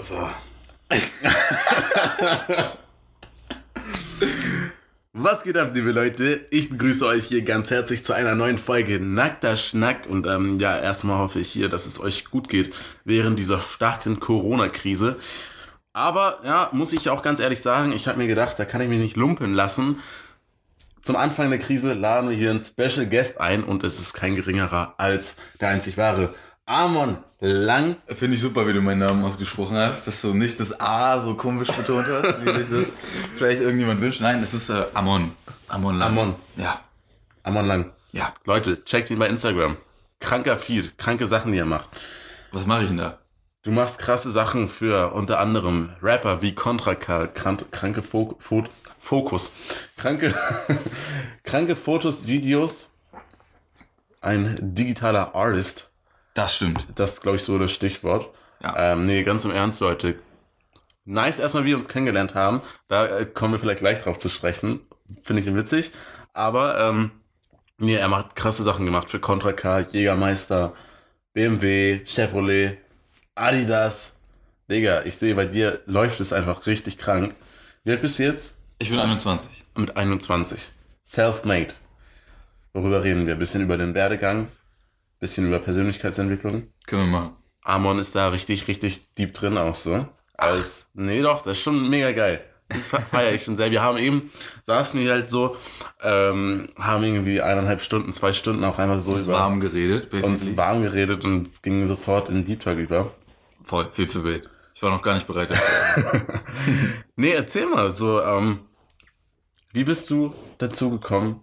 So. Was geht ab, liebe Leute? Ich begrüße euch hier ganz herzlich zu einer neuen Folge Nackter Schnack. Und ähm, ja, erstmal hoffe ich hier, dass es euch gut geht während dieser starken Corona-Krise. Aber ja, muss ich auch ganz ehrlich sagen, ich habe mir gedacht, da kann ich mich nicht lumpen lassen. Zum Anfang der Krise laden wir hier einen Special Guest ein und es ist kein geringerer als der einzig wahre Amon Lang. Finde ich super, wie du meinen Namen ausgesprochen hast, dass du nicht das A so komisch betont hast, wie sich das vielleicht irgendjemand wünscht. Nein, es ist äh, Amon. Amon Lang. Amon. Ja. Amon Lang. Ja. Leute, checkt ihn bei Instagram. Kranker Feed, kranke Sachen, die er macht. Was mache ich denn da? Du machst krasse Sachen für unter anderem Rapper wie Contra K, krank, kranke Fo Fo Fokus. Kranke, kranke Fotos, Videos. Ein digitaler Artist. Das stimmt. Das ist, glaube ich, so das Stichwort. Ja. Ähm, nee, ganz im Ernst, Leute. Nice erstmal, wie wir uns kennengelernt haben. Da äh, kommen wir vielleicht gleich drauf zu sprechen. Finde ich witzig. Aber, ähm, nee, er macht krasse Sachen gemacht für Contra K, Jägermeister, BMW, Chevrolet, Adidas. Digga, ich sehe, bei dir läuft es einfach richtig krank. Wie alt bist du jetzt? Ich bin 21. Mit 21. Self-made. Worüber reden wir? Ein bisschen über den Werdegang, bisschen über Persönlichkeitsentwicklung. Können wir machen. Amon ist da richtig, richtig deep drin auch so. Als, nee doch, das ist schon mega geil. Das feiere ich schon sehr. Wir haben eben, saßen wir halt so, ähm, haben irgendwie eineinhalb Stunden, zwei Stunden auch einfach so Uns über warm geredet, uns basically. warm geredet und es ging sofort in Deep Talk über. Voll, viel zu wild. Ich war noch gar nicht bereit dafür. Nee, erzähl mal so, ähm, wie bist du dazu gekommen,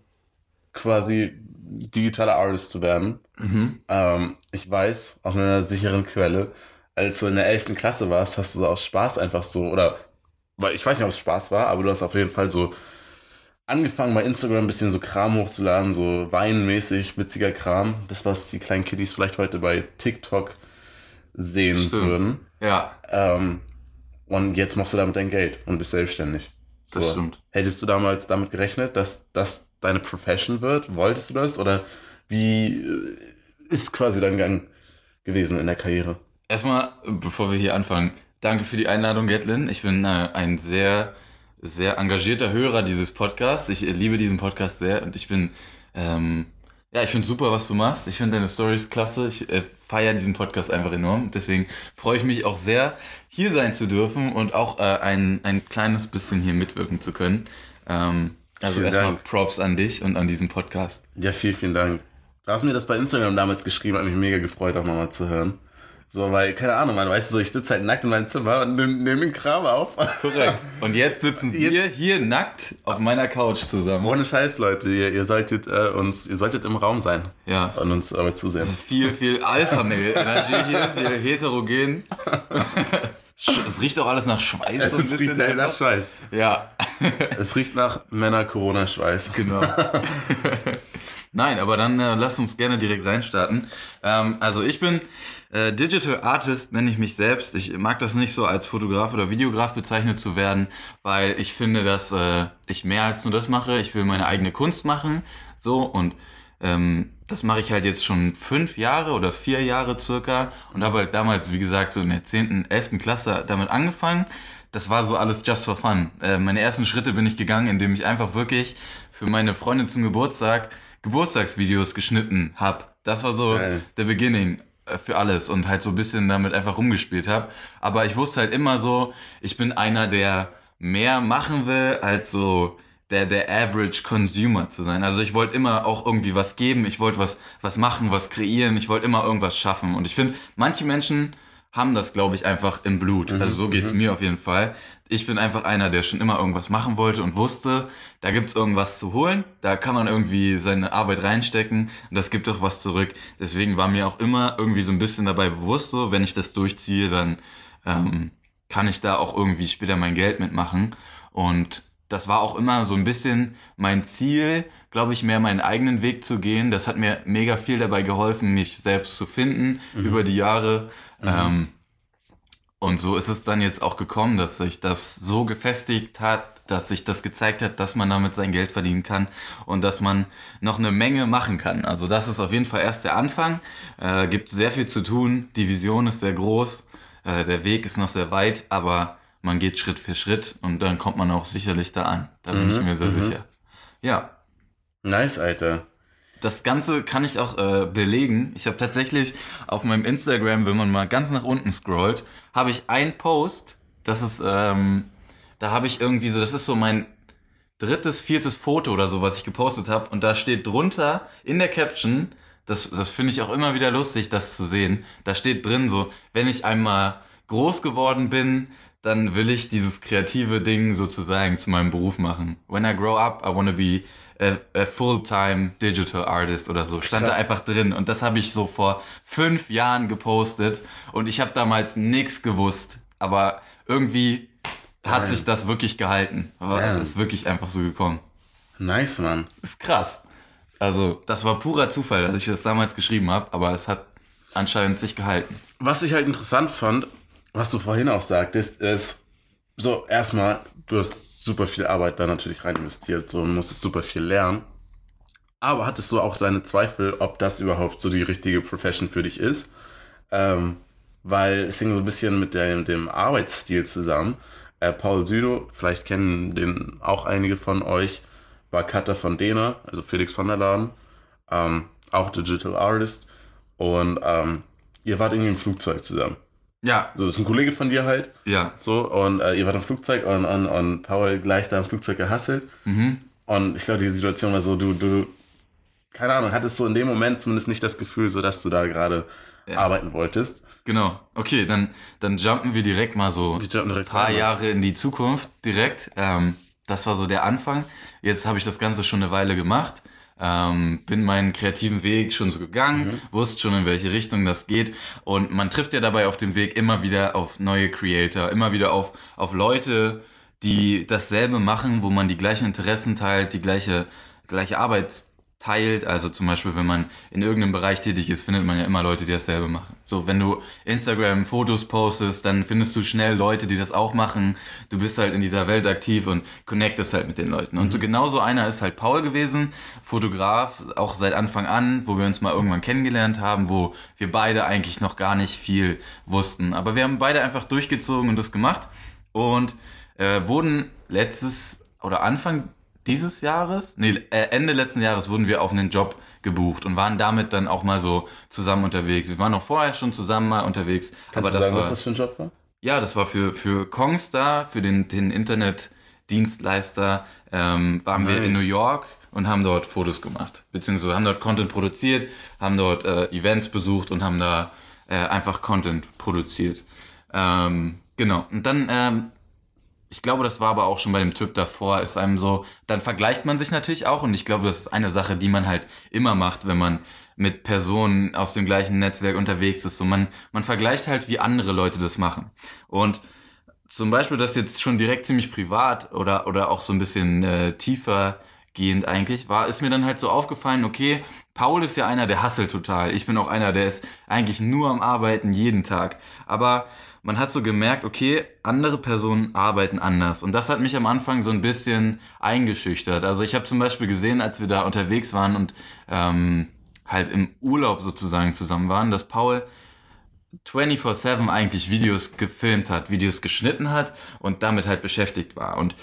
quasi digitaler Artist zu werden? mhm. Ähm, ich weiß aus einer sicheren Quelle, als du in der 11. Klasse warst, hast du so aus Spaß einfach so, oder, weil ich weiß nicht, ob es Spaß war, aber du hast auf jeden Fall so angefangen bei Instagram ein bisschen so Kram hochzuladen, so weinmäßig, witziger Kram. Das, was die kleinen Kiddies vielleicht heute bei TikTok sehen Stimmt. würden. Ja, Ähm, und jetzt machst du damit dein Geld und bist selbstständig. Das stimmt. Hättest du damals damit gerechnet, dass das deine Profession wird? Wolltest du das? Oder wie äh, ist quasi dein Gang gewesen in der Karriere? Erstmal, bevor wir hier anfangen, danke für die Einladung, Gatlin. Ich bin äh, ein sehr, sehr engagierter Hörer dieses Podcasts. Ich äh, liebe diesen Podcast sehr und ich bin, ähm, ja, ich finde super, was du machst. Ich finde deine Stories klasse. Ich äh, feiere diesen Podcast einfach enorm. Deswegen freue ich mich auch sehr, hier sein zu dürfen und auch äh, ein, ein kleines bisschen hier mitwirken zu können. Ähm, also Vielen erstmal Dank. Props an dich und an diesen Podcast. Ja, vielen, vielen Dank. Du hast mir das bei Instagram damals geschrieben, hat mich mega gefreut, auch nochmal zu hören. So, weil, keine Ahnung, man, weißt du, so, ich sitze halt nackt in meinem Zimmer und nehme nehm den Kram auf. Korrekt. Und jetzt sitzen wir hier nackt auf meiner Couch zusammen. Ohne Scheiß, Leute, ihr, ihr solltet äh, uns, ihr solltet im Raum sein Ja. und uns aber zusehen. Viel, viel Alpha-Mail-Energy hier, hier heterogen. Es riecht auch alles nach Schweiß so ein Es riecht nach Schweiß. Ja, Es riecht nach Männer-Corona-Schweiß. genau. Nein, aber dann äh, lass uns gerne direkt reinstarten. Ähm, also ich bin äh, Digital Artist, nenne ich mich selbst. Ich mag das nicht so als Fotograf oder Videograf bezeichnet zu werden, weil ich finde, dass äh, ich mehr als nur das mache. Ich will meine eigene Kunst machen. So und ähm, das mache ich halt jetzt schon fünf Jahre oder vier Jahre circa und habe halt damals, wie gesagt, so in der 10., 11. Klasse damit angefangen. Das war so alles just for fun. Äh, meine ersten Schritte bin ich gegangen, indem ich einfach wirklich für meine Freundin zum Geburtstag Geburtstagsvideos geschnitten hab. Das war so Geil. der Beginning für alles und halt so ein bisschen damit einfach rumgespielt hab. Aber ich wusste halt immer so, ich bin einer, der mehr machen will, als so der, der Average Consumer zu sein. Also ich wollte immer auch irgendwie was geben, ich wollte was, was machen, was kreieren, ich wollte immer irgendwas schaffen. Und ich finde, manche Menschen haben das, glaube ich, einfach im Blut. Also so geht's mir auf jeden Fall. Ich bin einfach einer, der schon immer irgendwas machen wollte und wusste, da gibt's irgendwas zu holen, da kann man irgendwie seine Arbeit reinstecken und das gibt auch was zurück. Deswegen war mir auch immer irgendwie so ein bisschen dabei bewusst, so wenn ich das durchziehe, dann ähm, kann ich da auch irgendwie später mein Geld mitmachen. Und das war auch immer so ein bisschen mein Ziel, glaube ich, mehr meinen eigenen Weg zu gehen. Das hat mir mega viel dabei geholfen, mich selbst zu finden über die Jahre. Ähm, und so ist es dann jetzt auch gekommen, dass sich das so gefestigt hat, dass sich das gezeigt hat, dass man damit sein Geld verdienen kann und dass man noch eine Menge machen kann. Also das ist auf jeden Fall erst der Anfang. Äh, gibt sehr viel zu tun. Die Vision ist sehr groß. Äh, der Weg ist noch sehr weit, aber man geht Schritt für Schritt und dann kommt man auch sicherlich da an. Da bin ich mir sehr sicher. Ja, Nice, Alter. Das Ganze kann ich auch äh, belegen. Ich habe tatsächlich auf meinem Instagram, wenn man mal ganz nach unten scrollt, habe ich einen Post. Das ist, ähm, da habe ich irgendwie so, das ist so mein drittes, viertes Foto oder so, was ich gepostet habe. Und da steht drunter in der Caption, das, das finde ich auch immer wieder lustig, das zu sehen. Da steht drin so, wenn ich einmal groß geworden bin, dann will ich dieses kreative Ding sozusagen zu meinem Beruf machen. When I grow up, I wanna be a, a full-time digital artist oder so. Stand Krass. da einfach drin. Und das habe ich so vor fünf Jahren gepostet. Und ich habe damals nichts gewusst. Aber irgendwie hat Damn. sich das wirklich gehalten. Aber Damn. ist wirklich einfach so gekommen. Nice, Mann. Ist krass. Also, das war purer Zufall, dass ich das damals geschrieben habe, aber es hat anscheinend sich gehalten. Was ich halt interessant fand, was du vorhin auch sagtest, ist, so erstmal, du hast super viel Arbeit da natürlich rein investiert, so musstest super viel lernen. Aber hattest du auch deine Zweifel, ob das überhaupt so die richtige Profession für dich ist? Ähm, weil es hing so ein bisschen mit dem, dem Arbeitsstil zusammen. Äh, Paul Südo, vielleicht kennen den auch einige von euch, war Cutter von Dena, also Felix von der Laden, ähm, auch Digital Artist. Und ähm, ihr wart irgendwie im Flugzeug zusammen. Ja, So, das ist ein Kollege von dir halt. ja. So, und äh, ihr wart im Flugzeug und, und, und Paul gleich da im Flugzeug gehasselt. Mhm. Und ich glaube, die Situation war so, du, du, keine Ahnung, hattest so in dem Moment zumindest nicht das Gefühl, so dass du da gerade Ja. arbeiten wolltest. Genau. Okay, dann, dann jumpen wir direkt mal so ein paar. Jahre in die Zukunft direkt. Ähm, das war so der Anfang. Jetzt habe ich das Ganze schon eine Weile gemacht. Ähm, bin meinen kreativen Weg schon so gegangen, wusste schon, in welche Richtung das geht. Und man trifft ja dabei auf dem Weg immer wieder auf neue Creator, immer wieder auf, auf Leute, die dasselbe machen, wo man die gleichen Interessen teilt, die gleiche, gleiche Arbeit teilt. Also zum Beispiel, wenn man in irgendeinem Bereich tätig ist, findet man ja immer Leute, die dasselbe machen. So, wenn du Instagram Fotos postest, dann findest du schnell Leute, die das auch machen. Du bist halt in dieser Welt aktiv und connectest halt mit den Leuten. Und so genauso einer ist halt Paul gewesen, Fotograf, auch seit Anfang an, wo wir uns mal irgendwann kennengelernt haben, wo wir beide eigentlich noch gar nicht viel wussten. Aber wir haben beide einfach durchgezogen und das gemacht und äh, wurden letztes oder Anfang dieses Jahres, nee, äh, Ende letzten Jahres wurden wir auf einen Job gebucht und waren damit dann auch mal so zusammen unterwegs. Wir waren auch vorher schon zusammen mal unterwegs, Kannst aber du das sagen, war was das für ein Job war? ja, das war für für Kongstar, für den den Internetdienstleister ähm, waren wir in Nice. New York und haben dort Fotos gemacht, beziehungsweise haben dort Content produziert, haben dort äh, Events besucht und haben da äh, einfach Content produziert. Ähm, genau. Und dann ähm, ich glaube, das war aber auch schon bei dem Typ davor, ist einem so, dann vergleicht man sich natürlich auch und ich glaube, das ist eine Sache, die man halt immer macht, wenn man mit Personen aus dem gleichen Netzwerk unterwegs ist. So man, man vergleicht halt, wie andere Leute das machen. Und zum Beispiel das jetzt schon direkt ziemlich privat oder, oder auch so ein bisschen äh, tiefer gehend eigentlich, war, ist mir dann halt so aufgefallen, okay, Paul ist ja einer, der hasselt total. Ich bin auch einer, der ist eigentlich nur am Arbeiten jeden Tag. Aber man hat so gemerkt, okay, andere Personen arbeiten anders. Und das hat mich am Anfang so ein bisschen eingeschüchtert. Also ich habe zum Beispiel gesehen, als wir da unterwegs waren und ähm, halt im Urlaub sozusagen zusammen waren, dass Paul 24-7 eigentlich Videos gefilmt hat, Videos geschnitten hat und damit halt beschäftigt war. Und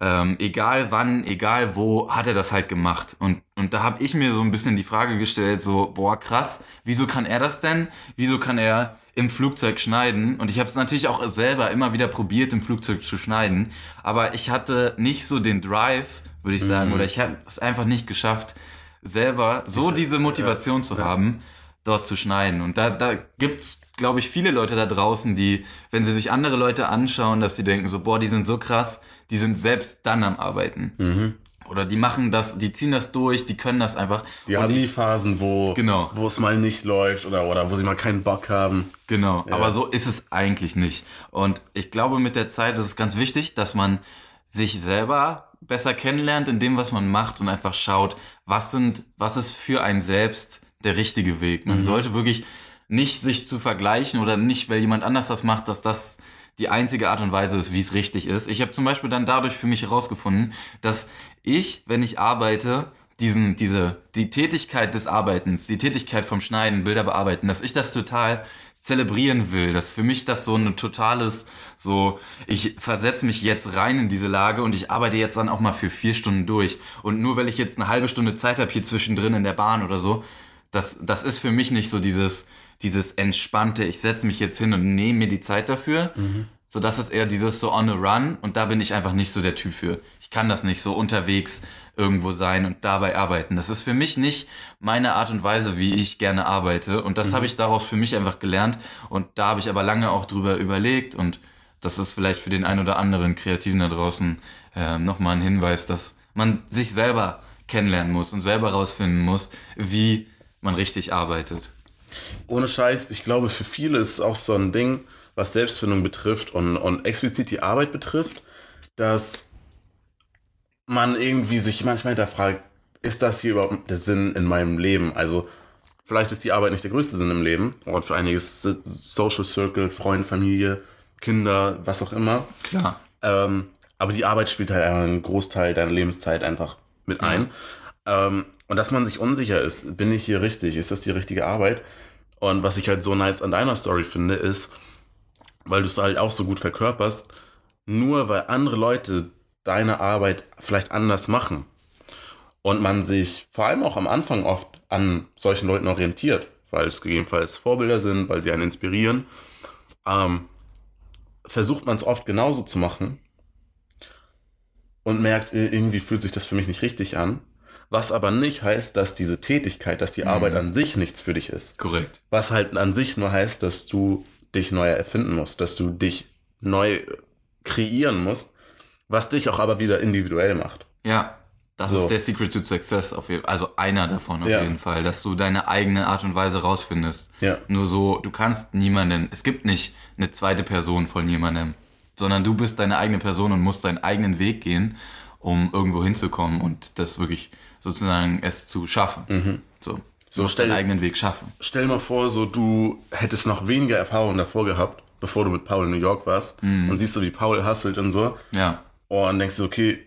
ähm, egal wann, egal wo, hat er das halt gemacht. Und, und da habe ich mir so ein bisschen die Frage gestellt, so, boah, krass, wieso kann er das denn? Wieso kann er im Flugzeug schneiden? Und ich habe es natürlich auch selber immer wieder probiert, im Flugzeug zu schneiden. Aber ich hatte nicht so den Drive, würde ich sagen, oder ich habe es einfach nicht geschafft, selber so diese Motivation zu haben, dort zu schneiden. Und da, da gibt's, glaube ich, viele Leute da draußen, die, wenn sie sich andere Leute anschauen, dass sie denken so, boah, die sind so krass, die sind selbst dann am Arbeiten. Mhm. Oder die machen das, die ziehen das durch, die können das einfach. Die Und haben ich, Phasen, wo, Genau. wo es mal nicht läuft oder, oder wo sie mal keinen Bock haben. Genau, aber so ist es eigentlich nicht. Und ich glaube, mit der Zeit ist es ganz wichtig, dass man sich selber besser kennenlernt in dem, was man macht und einfach schaut, was sind, was ist für ein selbst der richtige Weg. Man sollte wirklich nicht sich zu vergleichen oder nicht, weil jemand anders das macht, dass das die einzige Art und Weise ist, wie es richtig ist. Ich habe zum Beispiel dann dadurch für mich herausgefunden, dass ich, wenn ich arbeite, diesen, diese, die Tätigkeit des Arbeitens, die Tätigkeit vom Schneiden, Bilder bearbeiten, dass ich das total zelebrieren will. Das für mich das so ein totales, so, ich versetze mich jetzt rein in diese Lage und ich arbeite jetzt dann auch mal für vier Stunden durch. Und nur weil ich jetzt eine halbe Stunde Zeit habe hier zwischendrin in der Bahn oder so, das, das ist für mich nicht so dieses, dieses entspannte, ich setze mich jetzt hin und nehme mir die Zeit dafür. Mhm. So, das ist eher dieses so on a run und da bin ich einfach nicht so der Typ für. Ich kann das nicht so unterwegs irgendwo sein und dabei arbeiten. Das ist für mich nicht meine Art und Weise, wie ich gerne arbeite. Und das mhm. habe ich daraus für mich einfach gelernt. Und da habe ich aber lange auch drüber überlegt. Und das ist vielleicht für den einen oder anderen Kreativen da draußen äh, nochmal ein Hinweis, dass man sich selber kennenlernen muss und selber rausfinden muss, wie man richtig arbeitet. Ohne Scheiß, ich glaube, für viele ist es auch so ein Ding, was Selbstfindung betrifft und, und explizit die Arbeit betrifft, dass man irgendwie sich manchmal hinterfragt, ist das hier überhaupt der Sinn in meinem Leben? Also vielleicht ist die Arbeit nicht der größte Sinn im Leben. Und für einiges Social Circle, Freund, Familie, Kinder, was auch immer. Klar. Ähm, aber die Arbeit spielt halt einen Großteil deiner Lebenszeit einfach mit ein. Ja. Ähm, und dass man sich unsicher ist, bin ich hier richtig? Ist das die richtige Arbeit? Und was ich halt so nice an deiner Story finde, ist, weil du es halt auch so gut verkörperst, nur weil andere Leute deine Arbeit vielleicht anders machen und man sich vor allem auch am Anfang oft an solchen Leuten orientiert, weil es gegebenenfalls Vorbilder sind, weil sie einen inspirieren, ähm, versucht man es oft genauso zu machen und merkt, irgendwie fühlt sich das für mich nicht richtig an. Was aber nicht heißt, dass diese Tätigkeit, dass die mhm. Arbeit an sich nichts für dich ist. Korrekt. Was halt an sich nur heißt, dass du dich neu erfinden musst, dass du dich neu kreieren musst was dich auch aber wieder individuell macht. Ja, das so. ist der Secret to Success, auf jeden, also einer davon auf ja. jeden Fall, dass du deine eigene Art und Weise rausfindest. Ja. Nur so, du kannst niemanden, es gibt nicht eine zweite Person von jemandem, sondern du bist deine eigene Person und musst deinen eigenen Weg gehen, um irgendwo hinzukommen und das wirklich sozusagen es zu schaffen. Mhm. So. So, stell, deinen eigenen Weg schaffen. Stell mal vor, so du hättest noch weniger Erfahrung davor gehabt, bevor du mit Paul in New York warst mhm. und siehst so, wie Paul hustelt und so. Ja und denkst du, okay,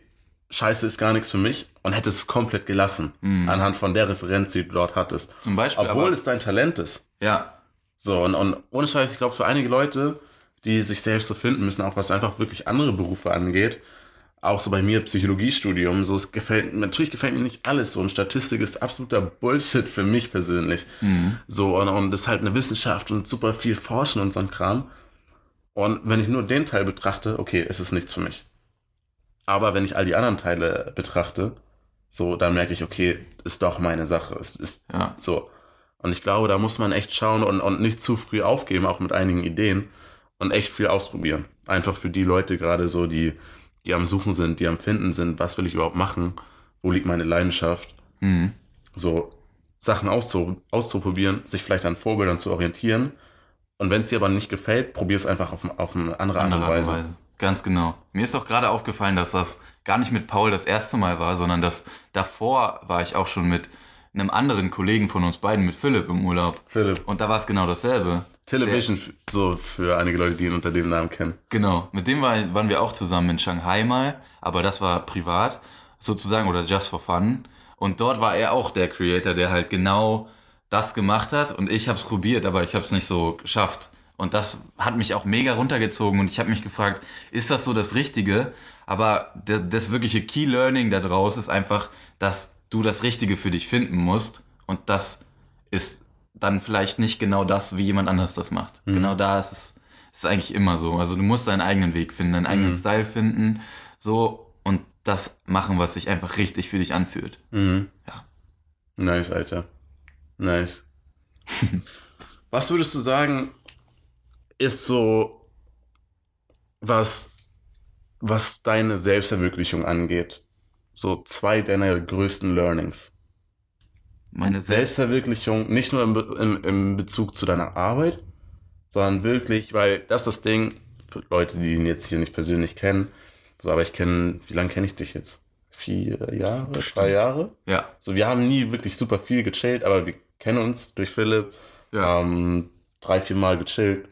Scheiße ist gar nichts für mich und hättest es komplett gelassen, mhm. anhand von der Referenz, die du dort hattest. Zum Beispiel. Obwohl es dein Talent ist. Ja. So, und, und ohne Scheiß, ich glaube, für einige Leute, die sich selbst so finden müssen, auch was einfach wirklich andere Berufe angeht, auch so bei mir Psychologiestudium, so es gefällt, natürlich gefällt mir nicht alles so und Statistik ist absoluter Bullshit für mich persönlich. Mhm. So, und, und das ist halt eine Wissenschaft und super viel Forschen und so ein Kram. Und wenn ich nur den Teil betrachte, okay, es ist nichts für mich. Aber wenn ich all die anderen Teile betrachte, so, dann merke ich, okay, ist doch meine Sache. Es ist ja. so. Und ich glaube, da muss man echt schauen und, und nicht zu früh aufgeben, auch mit einigen Ideen und echt viel ausprobieren. Einfach für die Leute gerade so, die, die am Suchen sind, die am Finden sind, was will ich überhaupt machen, wo liegt meine Leidenschaft. Mhm. So Sachen auszu, auszuprobieren, sich vielleicht an Vorbildern zu orientieren. Und wenn es dir aber nicht gefällt, probier es einfach auf, auf eine andere, andere Art und Weise. Weise. Ganz genau. Mir ist auch gerade aufgefallen, dass das gar nicht mit Paul das erste Mal war, sondern dass davor war ich auch schon mit einem anderen Kollegen von uns beiden, mit Philipp im Urlaub. Philipp. Und da war es genau dasselbe. Television, Der, so für einige Leute, die ihn unter dem Namen kennen. Genau. Mit dem war, waren wir auch zusammen in Shanghai mal, aber das war privat sozusagen oder just for fun. Und dort war er auch der Creator, der halt genau das gemacht hat und ich habe es probiert, aber ich habe es nicht so geschafft. Und das hat mich auch mega runtergezogen und ich habe mich gefragt, ist das so das Richtige? Aber das, das wirkliche Key Learning daraus ist einfach, dass du das Richtige für dich finden musst und das ist dann vielleicht nicht genau das, wie jemand anders das macht. Mhm. Genau da ist es ist eigentlich immer so. Also du musst deinen eigenen Weg finden, deinen eigenen mhm. Style finden, so und das machen, was sich einfach richtig für dich anfühlt. Mhm. Ja. Nice, Alter. Nice. was würdest du sagen, ist so, was, was deine Selbstverwirklichung angeht, so zwei deiner größten Learnings. Meine Selbstverwirklichung, nicht nur im, im, im Bezug zu deiner Arbeit, sondern wirklich, weil das ist das Ding, für Leute, die ihn jetzt hier nicht persönlich kennen, so, aber ich kenne, wie lange kenne ich dich jetzt? Vier Jahre, Bestimmt. drei Jahre? Ja. So, wir haben nie wirklich super viel gechillt, aber wir kennen uns durch Philipp. Ja. Ähm, drei, vier Mal gechillt.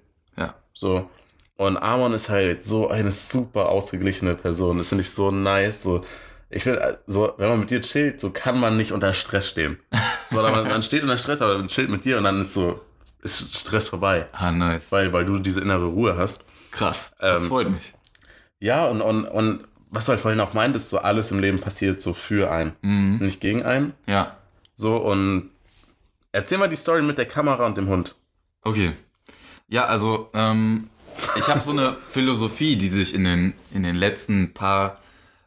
So. Und Amon ist halt so eine super ausgeglichene Person. Das finde ich so nice. So, ich finde, so, wenn man mit dir chillt, so kann man nicht unter Stress stehen. Oder man, man steht unter Stress, aber man chillt mit dir und dann ist so, ist Stress vorbei. Ah, nice. Weil, weil du diese innere Ruhe hast. Krass. Das Ähm, freut mich. Ja, und, und, und was du halt vorhin auch meintest, so alles im Leben passiert so für einen, Mhm. nicht gegen einen. Ja. So, und erzähl mal die Story mit der Kamera und dem Hund. Okay. Ja, also ähm, ich habe so eine Philosophie, die sich in den, in den letzten paar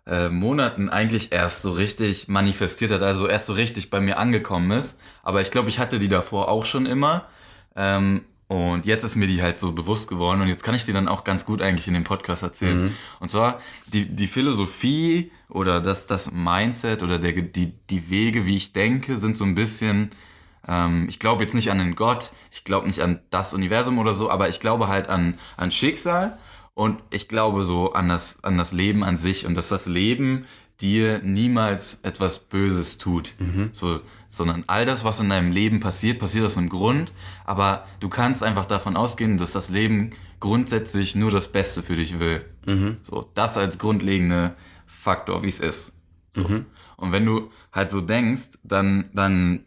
äh, Monaten eigentlich erst so richtig manifestiert hat, also erst so richtig bei mir angekommen ist. Aber ich glaube, ich hatte die davor auch schon immer. Ähm, und jetzt ist mir die halt so bewusst geworden und jetzt kann ich die dann auch ganz gut eigentlich in dem Podcast erzählen. Und zwar die, die Philosophie oder das, das Mindset oder der, die, die Wege, wie ich denke, sind so ein bisschen ähm, ich glaube jetzt nicht an einen Gott, ich glaube nicht an das Universum oder so, aber ich glaube halt an, an Schicksal und ich glaube so an das, an das Leben an sich und dass das Leben dir niemals etwas Böses tut. So, sondern all das, was in deinem Leben passiert, passiert aus einem Grund, aber du kannst einfach davon ausgehen, dass das Leben grundsätzlich nur das Beste für dich will. So, das als grundlegende Faktor, wie es ist. So. Und wenn du halt so denkst, dann, dann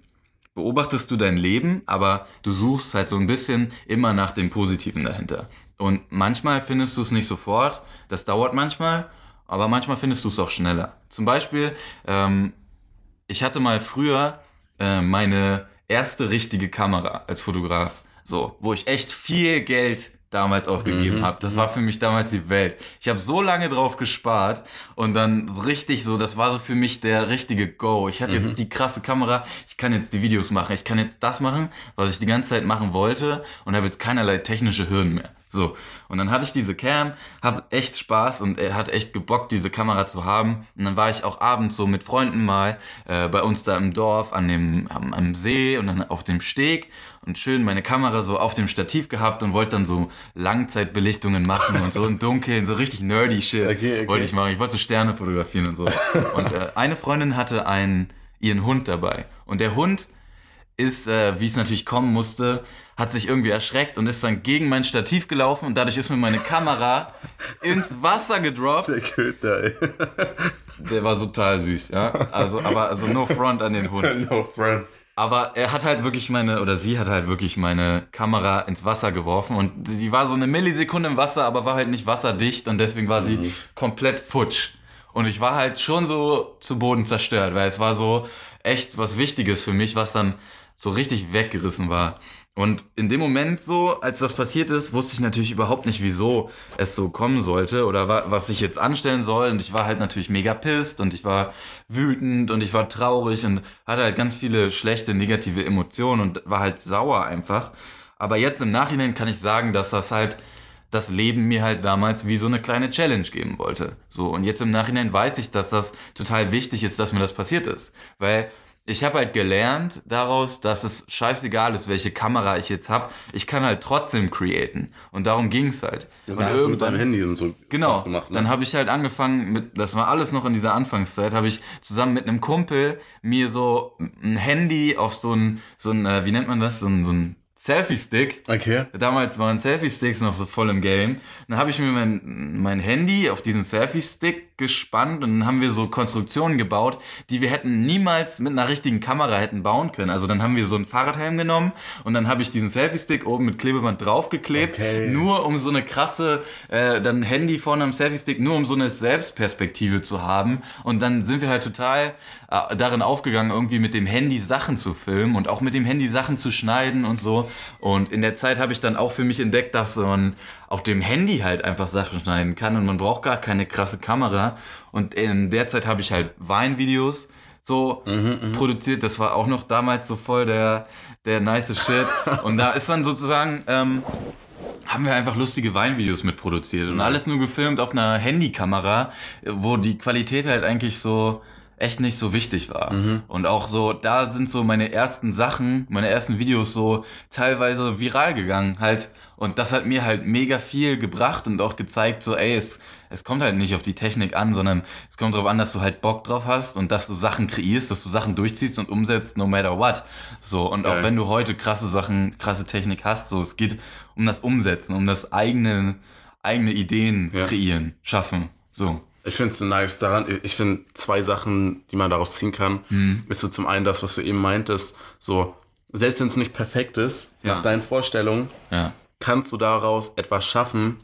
beobachtest du dein Leben, aber du suchst halt so ein bisschen immer nach dem Positiven dahinter. Und manchmal findest du es nicht sofort, das dauert manchmal, aber manchmal findest du es auch schneller. Zum Beispiel, ähm, ich hatte mal früher äh, meine erste richtige Kamera als Fotograf, so, wo ich echt viel Geld damals ausgegeben habe. Das war für mich damals die Welt. Ich habe so lange drauf gespart und dann richtig so, das war so für mich der richtige Go. Ich hatte jetzt die krasse Kamera, ich kann jetzt die Videos machen, ich kann jetzt das machen, was ich die ganze Zeit machen wollte und habe jetzt keinerlei technische Hürden mehr. So, und dann hatte ich diese Cam, hab echt Spaß und er hat echt gebockt, diese Kamera zu haben. Und dann war ich auch abends so mit Freunden mal äh, bei uns da im Dorf an dem, am, am See und dann auf dem Steg und schön meine Kamera so auf dem Stativ gehabt und wollte dann so Langzeitbelichtungen machen und so im Dunkeln, so richtig nerdy Shit Okay, okay. wollte ich machen. Ich wollte so Sterne fotografieren und so. Und äh, eine Freundin hatte einen, ihren Hund dabei. Und der Hund ist, äh, wie es natürlich kommen musste, hat sich irgendwie erschreckt und ist dann gegen mein Stativ gelaufen und dadurch ist mir meine Kamera ins Wasser gedroppt. Der Köter, ey. Der war total süß, ja. Also, aber also no front an den Hund. no friend. Aber er hat halt wirklich meine, oder sie hat halt wirklich meine Kamera ins Wasser geworfen und sie war so eine Millisekunde im Wasser, aber war halt nicht wasserdicht und deswegen war sie komplett futsch. Und ich war halt schon so zu Boden zerstört, weil es war so echt was Wichtiges für mich, was dann so richtig weggerissen war. Und in dem Moment so, als das passiert ist, wusste ich natürlich überhaupt nicht, wieso es so kommen sollte oder wa was ich jetzt anstellen soll. Und ich war halt natürlich mega pisst und ich war wütend und ich war traurig und hatte halt ganz viele schlechte, negative Emotionen und war halt sauer einfach. Aber jetzt im Nachhinein kann ich sagen, dass das halt das Leben mir halt damals wie so eine kleine Challenge geben wollte. So, und jetzt im Nachhinein weiß ich, dass das total wichtig ist, dass mir das passiert ist. Weil ich habe halt gelernt daraus, dass es scheißegal ist, welche Kamera ich jetzt habe. Ich kann halt trotzdem createn. Und darum ging's halt. Und und hast du mit deinem Handy und so Genau, gemacht, ne? dann habe ich halt angefangen mit, das war alles noch in dieser Anfangszeit, habe ich zusammen mit einem Kumpel mir so ein Handy auf so ein, so ein, äh, wie nennt man das, so ein, so ein Selfie-Stick. Okay. Damals waren Selfie-Sticks noch so voll im Game. Dann habe ich mir mein, mein Handy auf diesen Selfie-Stick gespannt und dann haben wir so Konstruktionen gebaut, die wir hätten niemals mit einer richtigen Kamera hätten bauen können. Also dann haben wir so einen Fahrradhelm genommen und dann habe ich diesen Selfie-Stick oben mit Klebeband draufgeklebt, Okay. nur um so eine krasse, äh, dann Handy vorne am Selfie-Stick, nur um so eine Selbstperspektive zu haben. Und dann sind wir halt total äh, darin aufgegangen, irgendwie mit dem Handy Sachen zu filmen und auch mit dem Handy Sachen zu schneiden und so. Und in der Zeit habe ich dann auch für mich entdeckt, dass man auf dem Handy halt einfach Sachen schneiden kann und man braucht gar keine krasse Kamera. Und in der Zeit habe ich halt Weinvideos so produziert. Das war auch noch damals so voll der, der nice Shit. Und da ist dann sozusagen, ähm, haben wir einfach lustige Weinvideos mitproduziert und alles nur gefilmt auf einer Handykamera, wo die Qualität halt eigentlich so echt nicht so wichtig war. Und auch so, da sind so meine ersten Sachen, meine ersten Videos so teilweise viral gegangen halt. Und das hat mir halt mega viel gebracht und auch gezeigt, so, ey, es, es kommt halt nicht auf die Technik an, sondern es kommt darauf an, dass du halt Bock drauf hast und dass du Sachen kreierst, dass du Sachen durchziehst und umsetzt, no matter what. So, und auch Geil. wenn du heute krasse Sachen, krasse Technik hast, so, es geht um das Umsetzen, um das eigene, eigene Ideen Ja. kreieren, schaffen. So. Ich finde es nice daran, ich finde zwei Sachen, die man daraus ziehen kann, Mhm. ist so zum einen das, was du eben meintest, so selbst wenn es nicht perfekt ist, Ja. nach deinen Vorstellungen, Ja. kannst du daraus etwas schaffen,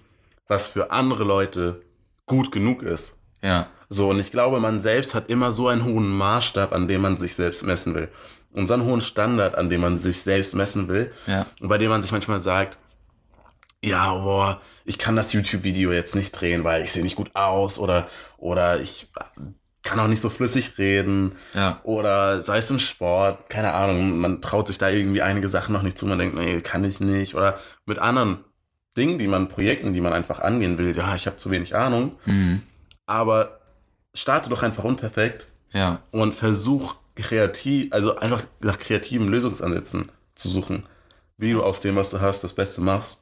was für andere Leute gut genug ist. Ja. So, und ich glaube, man selbst hat immer so einen hohen Maßstab, an dem man sich selbst messen will. Und so einen hohen Standard, an dem man sich selbst messen will. Ja. Und bei dem man sich manchmal sagt, ja, boah, ich kann das YouTube-Video jetzt nicht drehen, weil ich sehe nicht gut aus oder, oder ich kann auch nicht so flüssig reden Ja. oder sei es im Sport, keine Ahnung, man traut sich da irgendwie einige Sachen noch nicht zu, man denkt, nee, kann ich nicht oder mit anderen Dingen, die man, Projekten, die man einfach angehen will, ja, ich habe zu wenig Ahnung, Mhm. aber starte doch einfach unperfekt Ja. und versuch kreativ, also einfach nach kreativen Lösungsansätzen zu suchen, wie du aus dem, was du hast, das Beste machst.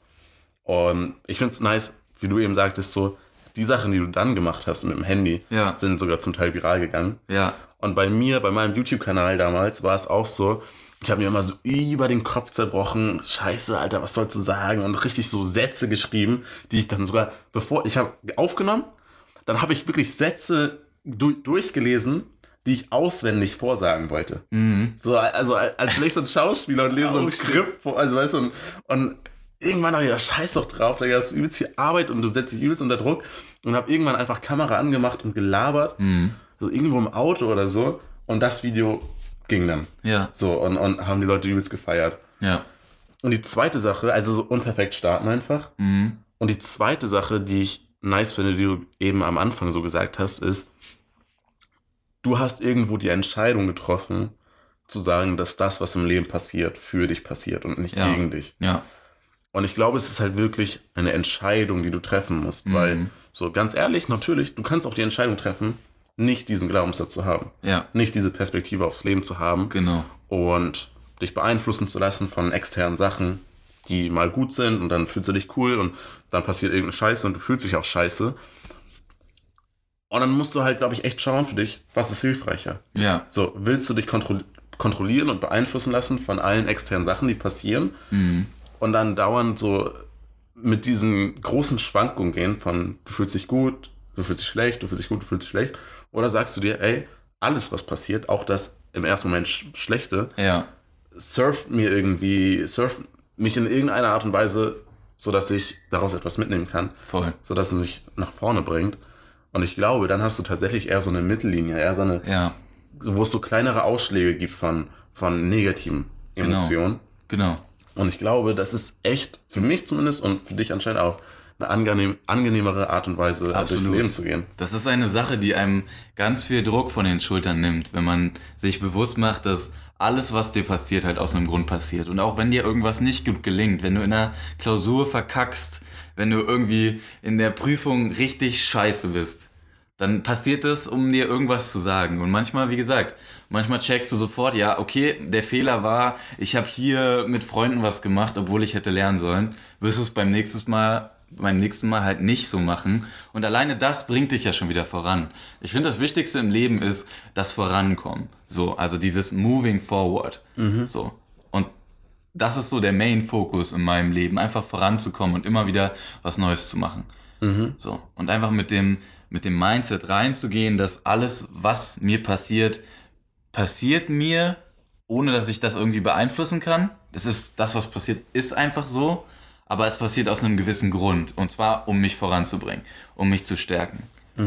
Und ich finde es nice, wie du eben sagtest, so, die Sachen, die du dann gemacht hast mit dem Handy, Ja. sind sogar zum Teil viral gegangen. Ja. Und bei mir, bei meinem YouTube-Kanal damals, war es auch so, ich habe mir immer so über den Kopf zerbrochen, scheiße, Alter, was sollst du sagen? Und richtig so Sätze geschrieben, die ich dann sogar, bevor, ich habe aufgenommen, dann habe ich wirklich Sätze du durchgelesen, die ich auswendig vorsagen wollte. Mhm. So, also als wäre ich so ein Schauspieler und lese so ein Oh. Skript vor, also weißt du, und, und irgendwann habe ich gedacht, scheiß doch drauf, Digga, das ist übelst viel Arbeit und du setzt dich übelst unter Druck und habe irgendwann einfach Kamera angemacht und gelabert, Mhm. so irgendwo im Auto oder so und das Video ging dann. Ja. So, und, und haben die Leute übelst gefeiert. Ja. Und die zweite Sache, also so unperfekt starten einfach. Mhm. Und die zweite Sache, die ich nice finde, die du eben am Anfang so gesagt hast, ist, du hast irgendwo die Entscheidung getroffen, zu sagen, dass das, was im Leben passiert, für dich passiert und nicht Ja. gegen dich. Ja. Und ich glaube, es ist halt wirklich eine Entscheidung, die du treffen musst. Mhm. Weil, so ganz ehrlich, natürlich, du kannst auch die Entscheidung treffen, nicht diesen Glaubenssatz zu haben. Ja. Nicht diese Perspektive aufs Leben zu haben Genau. und dich beeinflussen zu lassen von externen Sachen, die mal gut sind und dann fühlst du dich cool und dann passiert irgendeine Scheiße und du fühlst dich auch scheiße. Und dann musst du halt, glaube ich, echt schauen für dich, was ist hilfreicher. Ja. So, willst du dich kontro kontrollieren und beeinflussen lassen von allen externen Sachen, die passieren Mhm. Und dann dauernd so mit diesen großen Schwankungen gehen von du fühlst dich gut, du fühlst dich schlecht, du fühlst dich gut, du fühlst dich schlecht. Oder sagst du dir, ey, alles, was passiert, auch das im ersten Moment Sch Schlechte, Ja. surft mir irgendwie, surft mich in irgendeiner Art und Weise, sodass ich daraus etwas mitnehmen kann, Voll. sodass es mich nach vorne bringt. Und ich glaube, dann hast du tatsächlich eher so eine Mittellinie, eher so eine, Ja. wo es so kleinere Ausschläge gibt von, von negativen Genau. Emotionen. Genau. Und ich glaube, das ist echt, für mich zumindest und für dich anscheinend auch, eine angenehm, angenehmere Art und Weise, durchs Absolut. Leben zu gehen. Das ist eine Sache, die einem ganz viel Druck von den Schultern nimmt, wenn man sich bewusst macht, dass alles, was dir passiert, halt aus einem Grund passiert. Und auch wenn dir irgendwas nicht gut gelingt, wenn du in einer Klausur verkackst, wenn du irgendwie in der Prüfung richtig scheiße bist, dann passiert es, um dir irgendwas zu sagen. Und manchmal, wie gesagt, manchmal checkst du sofort, ja, okay, der Fehler war, ich habe hier mit Freunden was gemacht, obwohl ich hätte lernen sollen. Wirst du es beim nächsten Mal beim nächsten Mal halt nicht so machen. Und alleine das bringt dich ja schon wieder voran. Ich finde, das Wichtigste im Leben ist das Vorankommen. So, also dieses Moving Forward. So. Und das ist so der Main Focus in meinem Leben, einfach voranzukommen und immer wieder was Neues zu machen. So. Und einfach mit dem, mit dem Mindset reinzugehen, dass alles, was mir passiert, passiert mir, ohne dass ich das irgendwie beeinflussen kann. Das ist, das, was passiert, ist einfach so. Aber es passiert aus einem gewissen Grund. Und zwar, um mich voranzubringen, um mich zu stärken.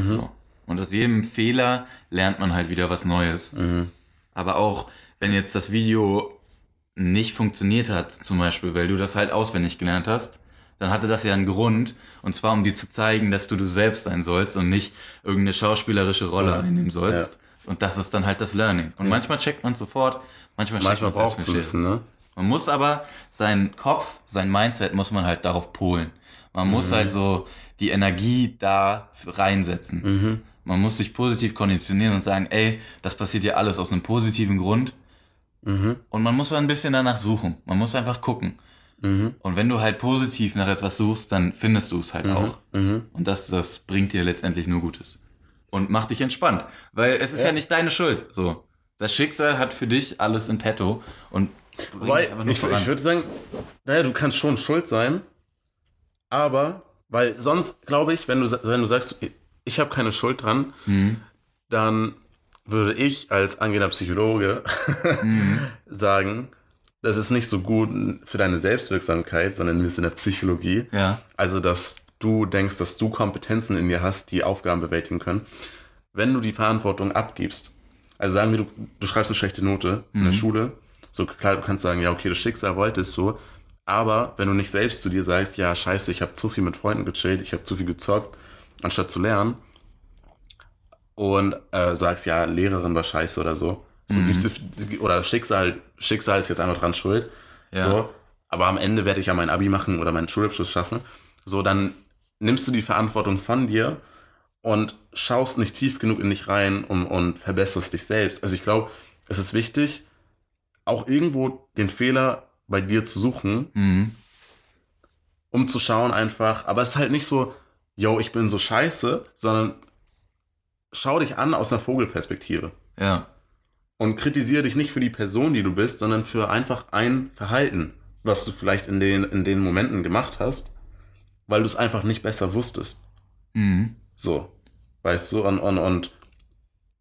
So. Und aus jedem Fehler lernt man halt wieder was Neues. Aber auch, wenn jetzt das Video nicht funktioniert hat, zum Beispiel, weil du das halt auswendig gelernt hast, dann hatte das ja einen Grund. Und zwar, um dir zu zeigen, dass du du selbst sein sollst und nicht irgendeine schauspielerische Rolle Ja. einnehmen sollst. Und das ist dann halt das Learning. Und manchmal checkt man sofort, manchmal checkt Manchmal man braucht es bisschen, ne? man muss aber seinen Kopf, sein Mindset muss man halt darauf polen. Man muss halt so die Energie da reinsetzen. Man muss sich positiv konditionieren und sagen, ey, das passiert ja alles aus einem positiven Grund. Mhm. Und man muss so ein bisschen danach suchen. Man muss einfach gucken. Mhm. Und wenn du halt positiv nach etwas suchst, dann findest du es halt auch. Mhm. Und das, das bringt dir letztendlich nur Gutes. Und macht dich entspannt. Weil es ist ja, Ja. nicht deine Schuld. So. Das Schicksal hat für dich alles in petto und Weil, ich, ich würde sagen, naja, du kannst schon schuld sein, aber, weil sonst, glaube ich, wenn du, wenn du sagst, ich habe keine Schuld dran, Mhm. dann würde ich als angehender Psychologe Mhm. sagen, das ist nicht so gut für deine Selbstwirksamkeit, sondern ein bisschen in der Psychologie. Ja. Also, dass du denkst, dass du Kompetenzen in dir hast, die Aufgaben bewältigen können. Wenn du die Verantwortung abgibst, also sagen wir, du, du schreibst eine schlechte Note in der Schule, so klar, du kannst sagen, ja, okay, das Schicksal wollte es so, aber wenn du nicht selbst zu dir sagst, ja, scheiße, ich habe zu viel mit Freunden gechillt, ich habe zu viel gezockt, anstatt zu lernen, und äh, sagst, ja, Lehrerin war scheiße oder so, so gibst du, oder Schicksal, Schicksal ist jetzt einfach dran schuld, Ja. so, aber am Ende werde ich ja mein Abi machen oder meinen Schulabschluss schaffen, so, dann nimmst du die Verantwortung von dir und schaust nicht tief genug in dich rein und, und verbesserst dich selbst. Also ich glaube, es ist wichtig, auch irgendwo den Fehler bei dir zu suchen, Mhm. um zu schauen einfach, aber es ist halt nicht so, yo, ich bin so scheiße, sondern schau dich an aus einer Vogelperspektive Ja. und kritisiere dich nicht für die Person, die du bist, sondern für einfach ein Verhalten, was du vielleicht in den, in den Momenten gemacht hast, weil du es einfach nicht besser wusstest. Mhm. So, weißt du, und, und, und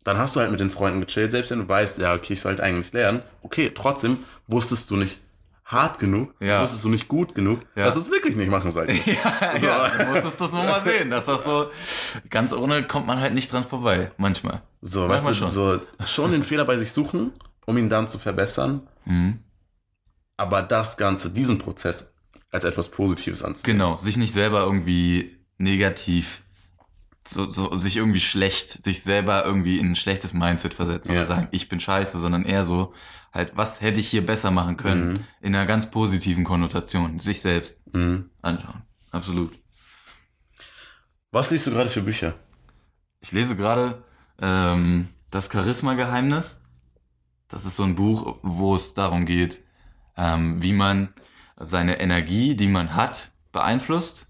dann hast du halt mit den Freunden gechillt, selbst wenn du weißt, ja, okay, ich sollte eigentlich lernen. Okay, trotzdem wusstest du nicht hart genug, Ja. wusstest du nicht gut genug, Ja. dass du es wirklich nicht machen solltest. Ja, So. ja, du musstest das nur mal sehen, dass das so, ganz ohne kommt man halt nicht dran vorbei, manchmal. So, weißt Manchmal du, so schon den Fehler bei sich suchen, um ihn dann zu verbessern, Mhm. aber das Ganze, diesen Prozess als etwas Positives anzusehen. Genau, sich nicht selber irgendwie negativ, so, so, sich irgendwie schlecht, sich selber irgendwie in ein schlechtes Mindset versetzen Ja. oder sagen, ich bin scheiße, sondern eher so, halt, was hätte ich hier besser machen können, Mhm. in einer ganz positiven Konnotation, sich selbst Mhm. anschauen. Absolut. Was liest du gerade für Bücher? Ich lese gerade ähm, Das Charisma-Geheimnis. Das ist so ein Buch, wo es darum geht, ähm, wie man seine Energie, die man hat, beeinflusst.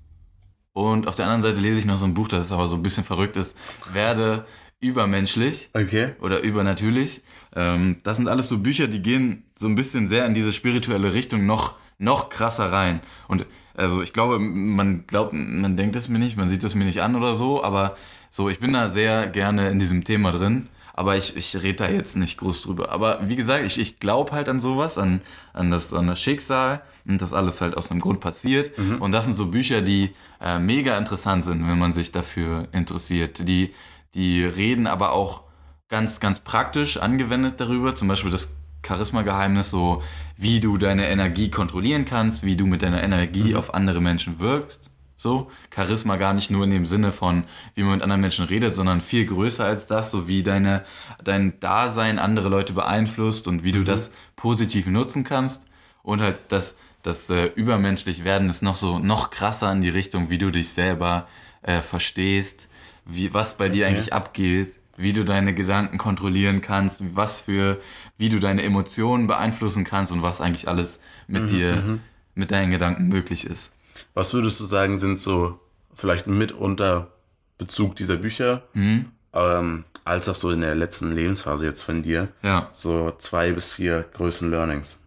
Und auf der anderen Seite lese ich noch so ein Buch, das aber so ein bisschen verrückt ist. Werde übermenschlich Okay. oder übernatürlich. Ähm, das sind alles so Bücher, die gehen so ein bisschen sehr in diese spirituelle Richtung noch, noch krasser rein. Und also ich glaube, man glaubt, man denkt es mir nicht, man sieht es mir nicht an oder so, aber so, ich bin da sehr gerne in diesem Thema drin. Aber ich, ich rede da jetzt nicht groß drüber. Aber wie gesagt, ich, ich glaube halt an sowas, an, an, das, an das Schicksal und das alles halt aus einem Grund passiert. Und das sind so Bücher, die äh, mega interessant sind, wenn man sich dafür interessiert. Die, die reden aber auch ganz, ganz praktisch angewendet darüber. Zum Beispiel das Charisma-Geheimnis, so wie du deine Energie kontrollieren kannst, wie du mit deiner Energie auf andere Menschen wirkst. So, Charisma gar nicht nur in dem Sinne von, wie man mit anderen Menschen redet, sondern viel größer als das, so wie deine, dein Dasein andere Leute beeinflusst und wie du das positiv nutzen kannst. Und halt das, das äh, übermenschlich werden ist noch so, noch krasser in die Richtung, wie du dich selber äh, verstehst, wie, was bei dir Okay. eigentlich abgeht, wie du deine Gedanken kontrollieren kannst, was für, wie du deine Emotionen beeinflussen kannst und was eigentlich alles mit dir, mit deinen Gedanken möglich ist. Was würdest du sagen, sind so vielleicht mitunter Bezug dieser Bücher, Mhm. ähm, als auch so in der letzten Lebensphase jetzt von dir, Ja. so zwei bis vier größten Learnings?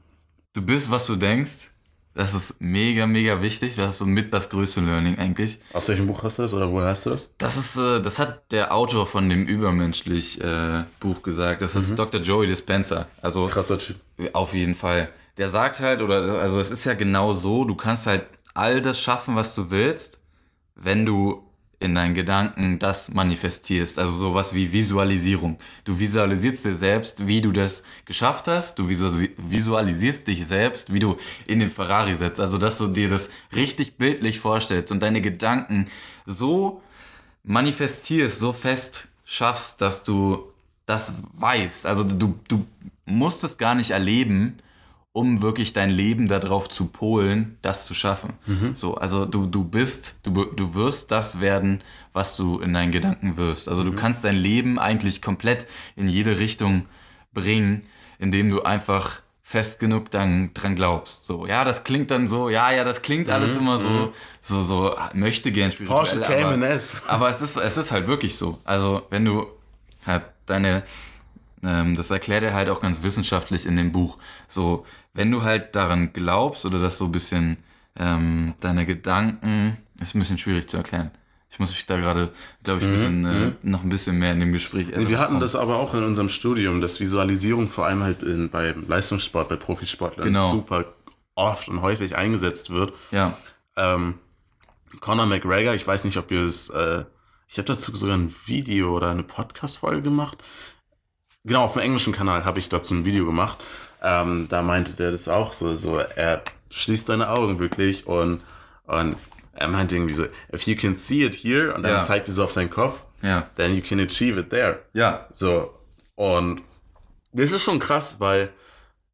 Du bist, was du denkst. Das ist mega, mega wichtig. Das ist so mit das größte Learning eigentlich. Aus welchem Buch hast du das oder woher hast du das? Das ist, äh, das hat der Autor von dem Übermenschlich äh, Buch gesagt. Das ist Dr. Joey Dispenza. Also Krasser Typ. Auf jeden Fall. Der sagt halt, oder also es ist ja genau so, du kannst halt all das schaffen, was du willst, wenn du in deinen Gedanken das manifestierst. Also sowas wie Visualisierung. Du visualisierst dir selbst, wie du das geschafft hast. Du visualis- visualisierst dich selbst, wie du in den Ferrari setzt. Also dass du dir das richtig bildlich vorstellst und deine Gedanken so manifestierst, so fest schaffst, dass du das weißt. Also du, du musst es gar nicht erleben, um wirklich dein Leben darauf zu polen, das zu schaffen. So, also du, du bist, du, du wirst das werden, was du in deinen Gedanken wirst. Also du kannst dein Leben eigentlich komplett in jede Richtung bringen, indem du einfach fest genug dann dran glaubst. So, ja, das klingt dann so, ja, ja, das klingt alles immer so, so, so, möchte gern spirituell. Porsche Cayman S. aber es ist, es ist halt wirklich so. Also, wenn du halt deine, ähm, das erklärt er halt auch ganz wissenschaftlich in dem Buch, so, wenn du halt daran glaubst oder das so ein bisschen, ähm, deine Gedanken, ist ein bisschen schwierig zu erklären. Ich muss mich da gerade, glaube ich, ein bisschen, äh, noch ein bisschen mehr in dem Gespräch. Nee, wir hatten das aber auch in unserem Studium, dass Visualisierung vor allem halt in, beim Leistungssport, bei Profisportlern Genau. super oft und häufig eingesetzt wird. Ja, Ähm, Conor McGregor, ich weiß nicht, ob ihr es, äh, ich habe dazu sogar ein Video oder eine Podcast-Folge gemacht. Genau, auf dem englischen Kanal habe ich dazu ein Video gemacht. Ähm, da meinte der das auch so, so, er schließt seine Augen wirklich und, und er meinte irgendwie so, if you can see it here, und dann Ja. zeigt er so auf seinen Kopf, ja, then you can achieve it there. ja, So, und das ist schon krass, weil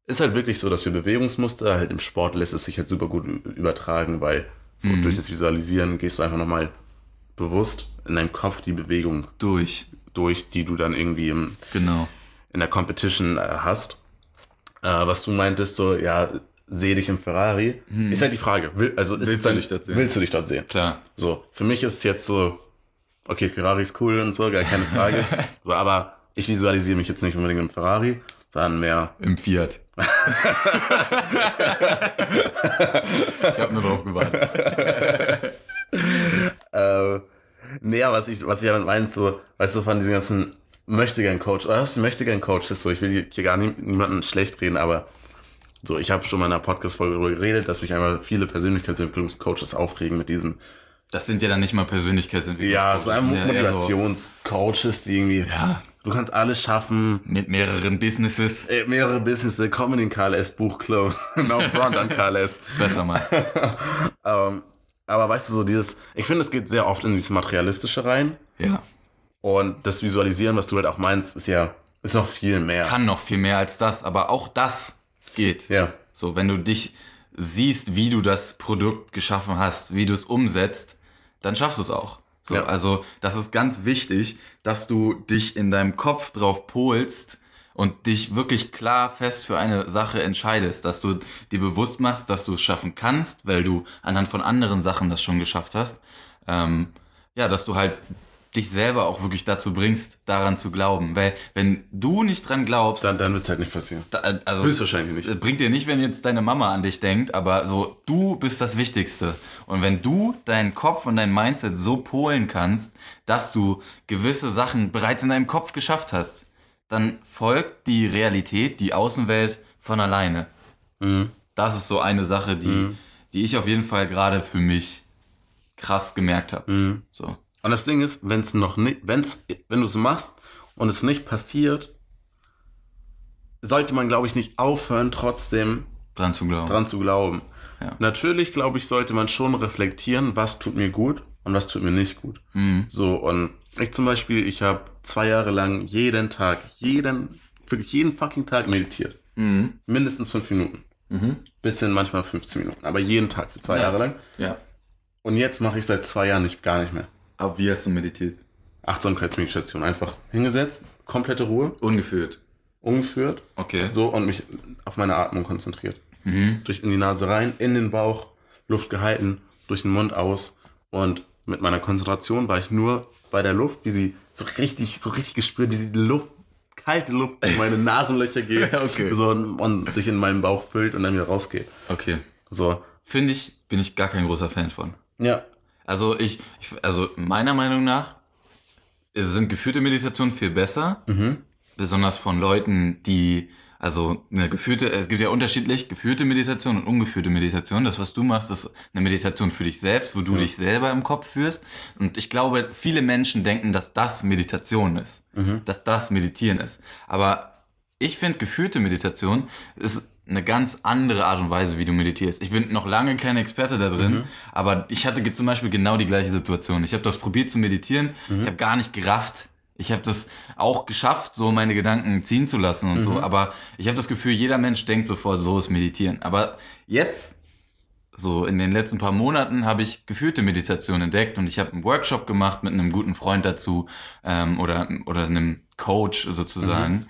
ist halt wirklich so, dass wir Bewegungsmuster halt im Sport lässt es sich halt super gut übertragen, weil so Mhm. durch das Visualisieren gehst du einfach nochmal bewusst in deinem Kopf die Bewegung durch. durch, die du dann irgendwie im, Genau. in der Competition äh, hast. Äh, was du meintest, so, ja, sehe dich im Ferrari. Ist halt die Frage. Will, also. Willst es du dann, dich dort sehen? Willst du dich dort sehen? Klar. So, für mich ist es jetzt so, okay, Ferrari ist cool und so, gar keine Frage. so, aber ich visualisiere mich jetzt nicht unbedingt im Ferrari, sondern mehr. Im Fiat. ich habe nur drauf gewartet. Äh, näher, was ich, was ich damit meine, so, weißt du, von diesen ganzen Möchtegern-Coach, oder was ist ein Möchtegern-Coach? Das ist so, ich will hier, gar nie, niemanden schlecht reden, aber so, ich habe schon mal in einer Podcast-Folge darüber geredet, dass mich einmal viele Persönlichkeitsentwicklungscoaches aufregen mit diesem, Das sind ja dann nicht mal Persönlichkeitsentwicklung. ja, so so Motivationscoaches, die irgendwie, Ja. du kannst alles schaffen, Mit mehreren Businesses. Äh, mehrere Businesses, komm in den KLS Buchclub. no front an KLS. Besser mal. ähm, aber weißt du, so dieses, ich finde, es geht sehr oft in dieses Materialistische rein. Ja. Und das Visualisieren, was du halt auch meinst, ist ja, ist noch viel mehr. Kann noch viel mehr als das, aber auch das geht. Ja. So, wenn du dich siehst, wie du das Produkt geschaffen hast, wie du es umsetzt, dann schaffst du es auch. So, Ja. Also, das ist ganz wichtig, dass du dich in deinem Kopf drauf polst und dich wirklich klar fest für eine Sache entscheidest, dass du dir bewusst machst, dass du es schaffen kannst, weil du anhand von anderen Sachen das schon geschafft hast. Ähm, ja, dass du halt dich selber auch wirklich dazu bringst, daran zu glauben. Weil wenn du nicht dran glaubst, Dann, dann wird es halt nicht passieren. da, äh, also Höchstwahrscheinlich nicht. es bringt dir nicht, wenn jetzt deine Mama an dich denkt, aber so, du bist das Wichtigste. Und wenn du deinen Kopf und dein Mindset so polen kannst, dass du gewisse Sachen bereits in deinem Kopf geschafft hast, dann folgt die Realität, die Außenwelt von alleine. Mhm. Das ist so eine Sache, die, die ich auf jeden Fall gerade für mich krass gemerkt habe. Mhm. So. Und das Ding ist, wenn es noch nicht, wenn's, wenn du es machst und es nicht passiert, sollte man, glaube ich, nicht aufhören, trotzdem Dran zu glauben. dran zu glauben. Ja. Natürlich, glaube ich, sollte man schon reflektieren, was tut mir gut und was tut mir nicht gut. Mhm. So, und ich zum Beispiel, ich habe zwei Jahre lang jeden Tag, jeden, wirklich jeden fucking Tag meditiert. Mhm. Mindestens fünf Minuten. Mhm. Bis hin manchmal 15 Minuten. Aber jeden Tag für zwei Jahre lang. Ja. Und jetzt mache ich seit zwei Jahren nicht, gar nicht mehr. Aber wie hast du meditiert? Achtsamkeitsmeditation. Einfach hingesetzt, komplette Ruhe, Ungeführt. umgeführt, Okay. so und mich auf meine Atmung konzentriert. Mhm. Durch in die Nase rein, in den Bauch, Luft gehalten, durch den Mund aus. Und mit meiner Konzentration war ich nur bei der Luft, wie sie so richtig, so richtig gespürt, wie sie die Luft, kalte Luft in meine Nasenlöcher geht. Okay. So und, und sich in meinem Bauch füllt und dann wieder rausgeht. Okay. So. Finde ich, bin ich gar kein großer Fan von. Ja. Also ich, ich also meiner Meinung nach sind geführte Meditationen viel besser, Mhm. besonders von Leuten, die also eine geführte, es gibt ja unterschiedlich geführte Meditation und ungeführte Meditation. Das, was du machst, ist eine Meditation für dich selbst, wo du dich selber im Kopf führst. Und ich glaube, viele Menschen denken, dass das Meditation ist, dass das Meditieren ist. Aber ich finde, geführte Meditation ist eine ganz andere Art und Weise, wie du meditierst. Ich bin noch lange kein Experte da drin, aber ich hatte zum Beispiel genau die gleiche Situation. Ich habe das probiert zu meditieren, ich habe gar nicht gerafft. Ich habe das auch geschafft, so meine Gedanken ziehen zu lassen und so. Aber ich habe das Gefühl, jeder Mensch denkt sofort, so ist Meditieren. Aber jetzt, so in den letzten paar Monaten, habe ich geführte Meditation entdeckt und ich habe einen Workshop gemacht mit einem guten Freund dazu ähm, oder, oder einem Coach sozusagen,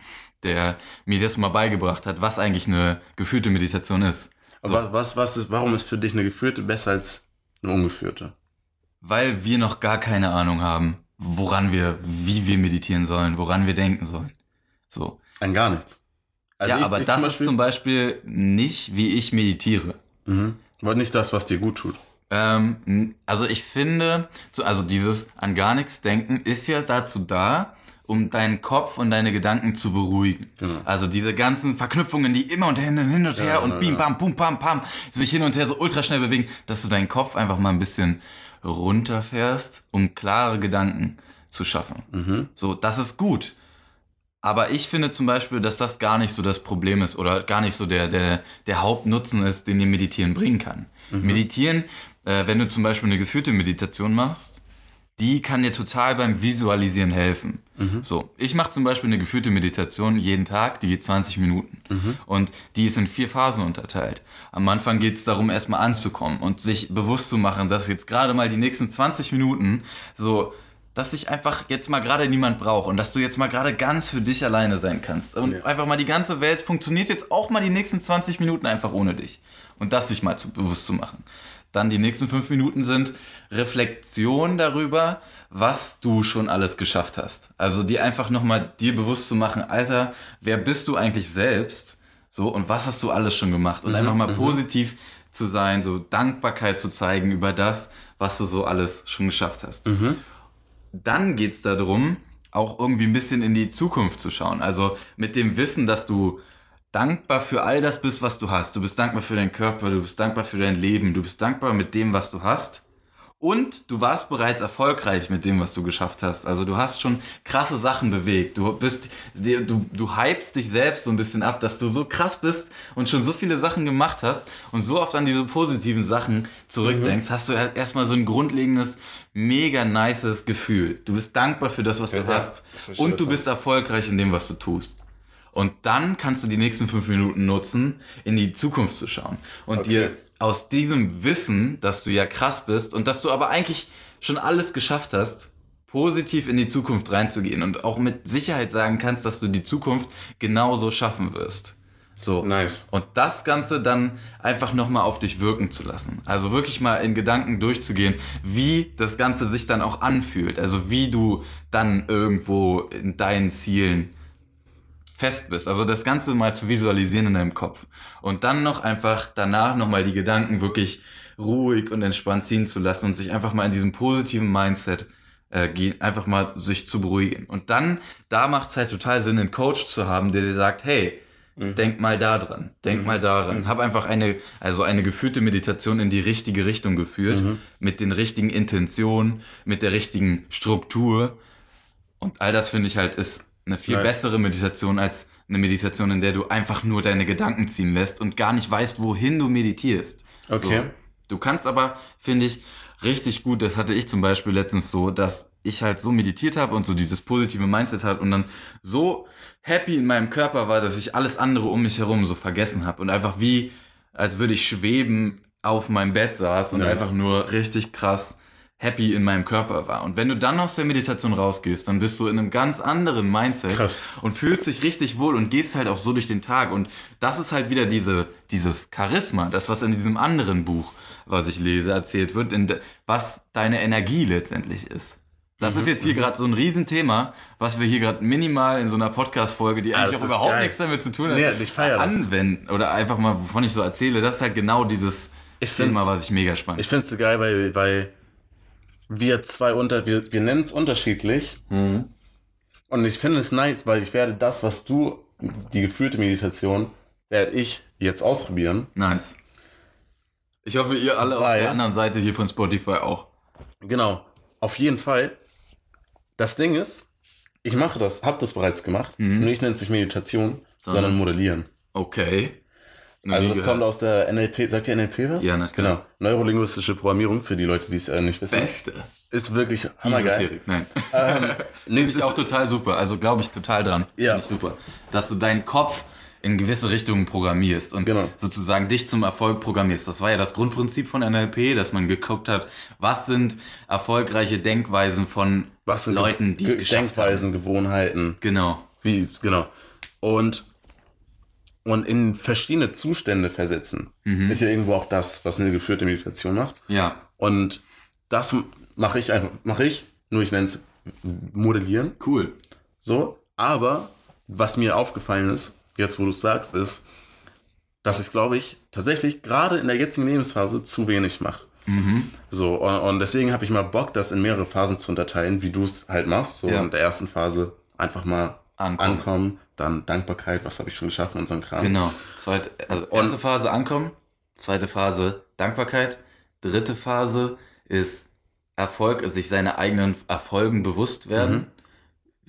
der mir das mal beigebracht hat, was eigentlich eine geführte Meditation ist. So, Aber was, was ist, warum ist für dich eine geführte besser als eine ungeführte? weil wir noch gar keine Ahnung haben, woran wir, wie wir meditieren sollen, woran wir denken sollen. So. An gar nichts. Also ja, ich- aber ich das zum ist zum Beispiel nicht, wie ich meditiere. Mhm. Aber nicht das, was dir gut tut. Ähm, also ich finde, so, also dieses an gar nichts denken ist ja dazu da, um deinen Kopf und deine Gedanken zu beruhigen. Genau. Also diese ganzen Verknüpfungen, die immer und hin und hin und her Ja, und ja, bim, bam, bum, pam, pam, sich hin und her so ultra schnell bewegen, dass du deinen Kopf einfach mal ein bisschen runterfährst, um klare Gedanken zu schaffen. Mhm. So, das ist gut. Aber ich finde zum Beispiel, dass das gar nicht so das Problem ist oder gar nicht so der, der, der Hauptnutzen ist, den dir Meditieren bringen kann. Meditieren, äh, wenn du zum Beispiel eine geführte Meditation machst, die kann dir total beim Visualisieren helfen. So, ich mache zum Beispiel eine geführte Meditation jeden Tag, die geht 20 Minuten. Und die ist in vier Phasen unterteilt. Am Anfang geht es darum, erstmal anzukommen und sich bewusst zu machen, dass jetzt gerade mal die nächsten 20 Minuten so dass dich einfach jetzt mal gerade niemand braucht und dass du jetzt mal gerade ganz für dich alleine sein kannst. Und Ja. einfach mal die ganze Welt funktioniert jetzt auch mal die nächsten 20 Minuten einfach ohne dich. Und das sich mal zu, bewusst zu machen. Dann die nächsten fünf Minuten sind Reflexion darüber, was du schon alles geschafft hast. Also dir einfach nochmal dir bewusst zu machen, Alter, wer bist du eigentlich selbst? So, und was hast du alles schon gemacht? Und einfach mal positiv zu sein, so Dankbarkeit zu zeigen über das, was du so alles schon geschafft hast dann geht's darum, auch irgendwie ein bisschen in die Zukunft zu schauen. Also mit dem Wissen, dass du dankbar für all das bist, was du hast. Du bist dankbar für deinen Körper, du bist dankbar für dein Leben, du bist dankbar mit dem, was du hast. Und du warst bereits erfolgreich mit dem, was du geschafft hast. Also du hast schon krasse Sachen bewegt. Du bist, du, du hypst dich selbst so ein bisschen ab, dass du so krass bist und schon so viele Sachen gemacht hast und so oft an diese positiven Sachen zurückdenkst, hast du er- erstmal so ein grundlegendes, mega nices Gefühl. Du bist dankbar für das, was du Ja, hast. ich verstehe Und du bist erfolgreich in dem, was du tust. Und dann kannst du die nächsten fünf Minuten nutzen, in die Zukunft zu schauen. Und Okay. dir aus diesem Wissen, dass du ja krass bist und dass du aber eigentlich schon alles geschafft hast, positiv in die Zukunft reinzugehen und auch mit Sicherheit sagen kannst, dass du die Zukunft genauso schaffen wirst. So. Nice. Und das Ganze dann einfach nochmal auf dich wirken zu lassen. Also wirklich mal in Gedanken durchzugehen, wie das Ganze sich dann auch anfühlt. Also wie du dann irgendwo in deinen Zielen fest bist. Also das Ganze mal zu visualisieren in deinem Kopf. Und dann noch einfach danach nochmal die Gedanken wirklich ruhig und entspannt ziehen zu lassen und sich einfach mal in diesem positiven Mindset äh, gehen, einfach mal sich zu beruhigen. Und dann, da macht es halt total Sinn, einen Coach zu haben, der dir sagt, hey, denk mal da dran, denk mal daran. Hab einfach eine, also eine geführte Meditation in die richtige Richtung geführt, mit den richtigen Intentionen, mit der richtigen Struktur. Und all das finde ich halt ist eine viel Nice. bessere Meditation als eine Meditation, in der du einfach nur deine Gedanken ziehen lässt und gar nicht weißt, wohin du meditierst. Okay. So. Du kannst aber, finde ich, richtig gut, das hatte ich zum Beispiel letztens so, dass ich halt so meditiert habe und so dieses positive Mindset hat und dann so happy in meinem Körper war, dass ich alles andere um mich herum so vergessen habe und einfach wie, als würde ich schweben auf meinem Bett saß und Nice. einfach nur richtig krass happy in meinem Körper war. Und wenn du dann aus der Meditation rausgehst, dann bist du in einem ganz anderen Mindset Krass. und fühlst dich richtig wohl und gehst halt auch so durch den Tag. Und das ist halt wieder diese, dieses Charisma, das, was in diesem anderen Buch, was ich lese, erzählt wird, in de, was deine Energie letztendlich ist. Das Mhm, ist jetzt hier gerade so ein Riesenthema, was wir hier gerade minimal in so einer Podcast-Folge, die eigentlich das auch überhaupt geil. nichts damit zu tun hat, Nee, ich feier anwenden oder einfach mal, wovon ich so erzähle. Das ist halt genau dieses Thema, was ich mega spannend Ich finde es so geil, weil, weil wir zwei unter, wir, wir nennen es unterschiedlich. Mhm. Und ich finde es nice, weil ich werde das, was du, die geführte Meditation, werde ich jetzt ausprobieren. Nice. Ich hoffe, ihr alle auf Weil- der anderen Seite hier von Spotify auch. Genau, auf jeden Fall. Das Ding ist, ich mache das, habe das bereits gemacht. Mhm. Nur ich nenne es nicht Meditation, Sondern- sondern Modellieren. Okay. Also das gehört. kommt aus der NLP, sagt ihr NLP was? Ja, natürlich. Genau. Neurolinguistische Programmierung, für die Leute, die es äh, nicht wissen. Beste. Ist wirklich hammergeil. Esoterik, nein. Ähm, nee, es ich auch total super. Also glaube ich total dran. Ja. Ich super. Dass du deinen Kopf in gewisse Richtungen programmierst und Genau. sozusagen dich zum Erfolg programmierst. Das war ja das Grundprinzip von NLP, dass man geguckt hat, was sind erfolgreiche Denkweisen von Leuten, die es Ge- geschafft haben. Denkweisen, Gewohnheiten, Genau. wie es, genau. Und, und in verschiedene Zustände versetzen. Mhm. Ist ja irgendwo auch das, was eine geführte Meditation macht. Ja, Und das mache ich einfach, mache ich, nur ich nenne es modellieren. cool. So, aber was mir aufgefallen ist, jetzt wo du es sagst, ist, dass ich glaube ich tatsächlich gerade in der jetzigen Lebensphase zu wenig mache. Mhm. So, und, und deswegen habe ich mal Bock, das in mehrere Phasen zu unterteilen, wie du es halt machst. So Ja. in der ersten Phase einfach mal Ankommen. ankommen, dann Dankbarkeit, was habe ich schon geschafft und so ein Kram. Genau. Zweite, also erste Phase ankommen, zweite Phase Dankbarkeit, dritte Phase ist Erfolg, also sich seine eigenen Erfolgen bewusst werden.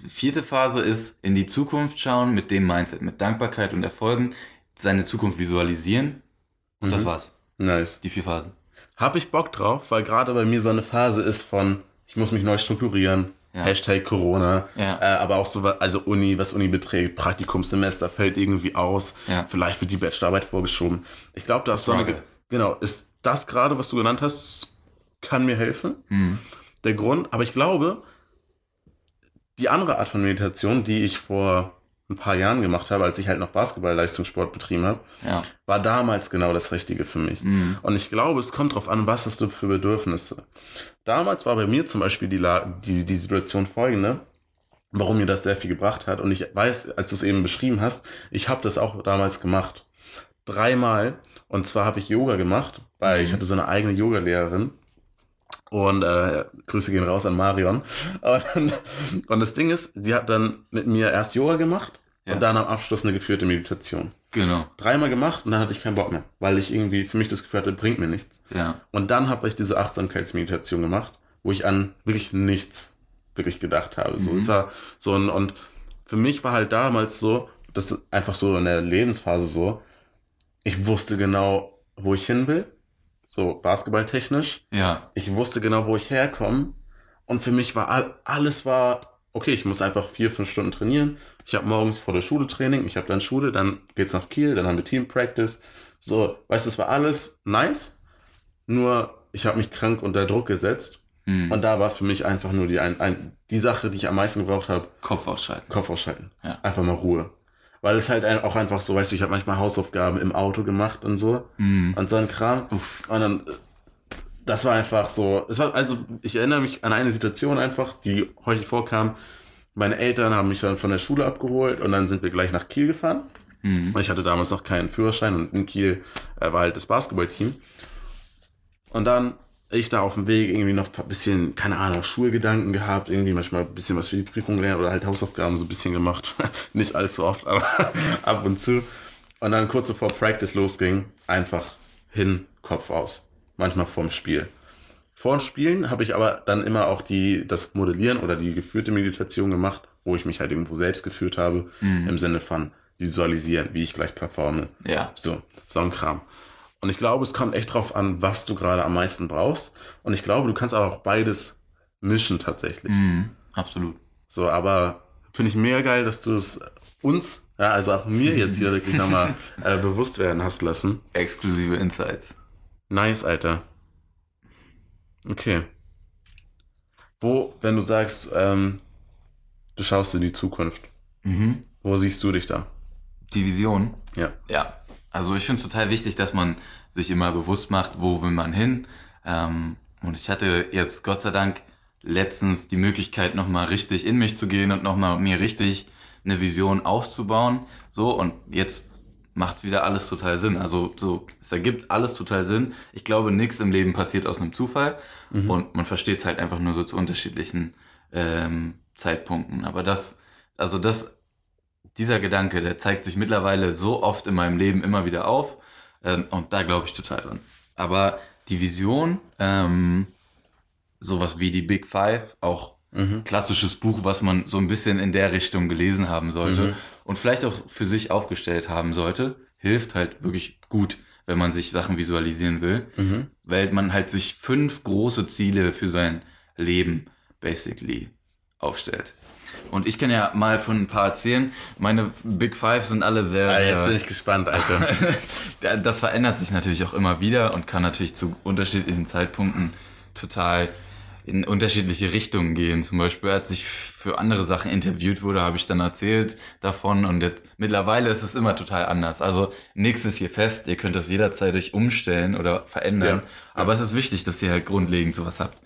Vierte Phase ist in die Zukunft schauen mit dem Mindset, mit Dankbarkeit und Erfolgen, seine Zukunft visualisieren. Und das war's. Nice. Die vier Phasen. Habe ich Bock drauf, weil gerade bei mir so eine Phase ist von, ich muss mich neu strukturieren, Ja. Hashtag Corona, Ja. äh, aber auch so, also Uni, was Uni beträgt, Praktikumssemester fällt irgendwie aus, Ja. vielleicht wird die Bachelorarbeit vorgeschoben. Ich glaube, das ist so eine, Struggle. genau, ist das gerade, was du genannt hast, kann mir helfen. Mhm. Der Grund, aber ich glaube, die andere Art von Meditation, die ich vor ein paar Jahren gemacht habe, als ich halt noch Basketball-Leistungssport betrieben habe, Ja. war damals genau das Richtige für mich. Mhm. Und ich glaube, es kommt drauf an, was hast du für Bedürfnisse. Damals war bei mir zum Beispiel die, La die, die Situation folgende, warum mir das sehr viel gebracht hat. Und ich weiß, als du es eben beschrieben hast, ich habe das auch damals gemacht. Dreimal. Und zwar habe ich Yoga gemacht, weil ich Mhm. hatte so eine eigene Yoga-Lehrerin. Und äh, Grüße gehen raus an Marion. Und, und das Ding ist, sie hat dann mit mir erst Yoga gemacht Ja. und dann am Abschluss eine geführte Meditation Genau. dreimal gemacht und dann hatte ich keinen Bock mehr, weil ich irgendwie für mich das Gefühl hatte, bringt mir nichts. Ja. Und dann habe ich diese Achtsamkeitsmeditation gemacht, wo ich an wirklich nichts wirklich gedacht habe. So, Mhm. es war so ein, und für mich war halt damals so, das ist einfach so in der Lebensphase so, ich wusste genau, wo ich hin will, so basketballtechnisch. Ja. Ich wusste genau, wo ich herkomme. Und für mich war all, alles war, okay, ich muss einfach vier, fünf Stunden trainieren. Ich habe morgens vor der Schule Training, ich habe dann Schule, dann geht's nach Kiel, dann haben wir Team Practice. So, weißt du, es war alles nice. Nur ich habe mich krank unter Druck gesetzt. Mhm. Und da war für mich einfach nur die, ein, ein, die Sache, die ich am meisten gebraucht habe, Kopf ausschalten. Kopf ausschalten. Ja. Einfach mal Ruhe. Weil es halt auch einfach so, weißt du, ich habe manchmal Hausaufgaben im Auto gemacht und so. Mhm. Und so ein Kram. Uff. Und dann, das war einfach so, es war, also ich erinnere mich an eine Situation einfach, die häufig vorkam. Meine Eltern haben mich dann von der Schule abgeholt und dann sind wir gleich nach Kiel gefahren. Mhm. Ich hatte damals noch keinen Führerschein und in Kiel äh, war halt das Basketballteam. Und dann ich da auf dem Weg irgendwie noch ein bisschen, keine Ahnung, Schulgedanken gehabt, irgendwie manchmal ein bisschen was für die Prüfung gelernt oder halt Hausaufgaben so ein bisschen gemacht. Nicht allzu oft, aber ab und zu. Und dann kurz bevor Practice losging, einfach hin, Kopf aus. Manchmal vorm Spiel. Vor dem Spielen habe ich aber dann immer auch die, das Modellieren oder die geführte Meditation gemacht, wo ich mich halt irgendwo selbst geführt habe, im Sinne von visualisieren, wie ich gleich performe. Ja. So, so ein Kram. Und ich glaube, es kommt echt drauf an, was du gerade am meisten brauchst. Und ich glaube, du kannst aber auch beides mischen tatsächlich. Mhm. Absolut. So, aber finde ich mega geil, dass du es uns, ja, also auch mir jetzt hier wirklich nochmal äh, bewusst werden hast lassen. Exklusive Insights. Nice, Alter. Okay. Wo, wenn du sagst, ähm, du schaust in die Zukunft, Mhm. wo siehst du dich da? Die Vision. Ja. Ja, also ich finde es total wichtig, dass man sich immer bewusst macht, wo will man hin. Ähm, und ich hatte jetzt Gott sei Dank letztens die Möglichkeit, nochmal richtig in mich zu gehen und nochmal mir richtig eine Vision aufzubauen. So, und jetzt macht's wieder alles total Sinn. Also so, es ergibt alles total Sinn. Ich glaube, nichts im Leben passiert aus einem Zufall. Und man versteht es halt einfach nur so zu unterschiedlichen ähm, Zeitpunkten. Aber das, also das dieser Gedanke, der zeigt sich mittlerweile so oft in meinem Leben immer wieder auf. Ähm, und da glaube ich total dran. Aber die Vision, ähm, sowas wie die Big Five, auch Mhm. klassisches Buch, was man so ein bisschen in der Richtung gelesen haben sollte Mhm. und vielleicht auch für sich aufgestellt haben sollte, hilft halt wirklich gut, wenn man sich Sachen visualisieren will, Mhm. weil man halt sich fünf große Ziele für sein Leben basically aufstellt. Und ich kann ja mal von ein paar erzählen. Meine Big Five sind alle sehr. Ah, jetzt bin ich gespannt, Alter. Das verändert sich natürlich auch immer wieder und kann natürlich zu unterschiedlichen Zeitpunkten total in unterschiedliche Richtungen gehen. Zum Beispiel, als ich für andere Sachen interviewt wurde, habe ich dann erzählt davon und jetzt mittlerweile ist es immer total anders. Also nichts ist hier fest, ihr könnt das jederzeit euch umstellen oder verändern. Ja. Aber es ist wichtig, dass ihr halt grundlegend sowas habt.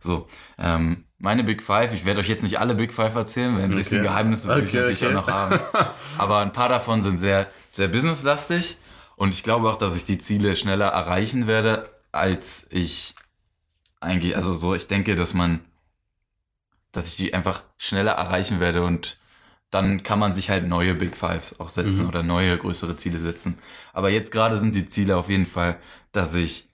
So, ähm, meine Big Five, ich werde euch jetzt nicht alle Big Five erzählen, weil ein bisschen Okay. Geheimnisse will ich Okay, natürlich okay. auch noch haben. Aber ein paar davon sind sehr, sehr businesslastig und ich glaube auch, dass ich die Ziele schneller erreichen werde, als ich eigentlich, also so, ich denke, dass man, dass ich die einfach schneller erreichen werde und dann kann man sich halt neue Big Fives auch setzen Mhm. oder neue größere Ziele setzen. Aber jetzt gerade sind die Ziele auf jeden Fall, dass ich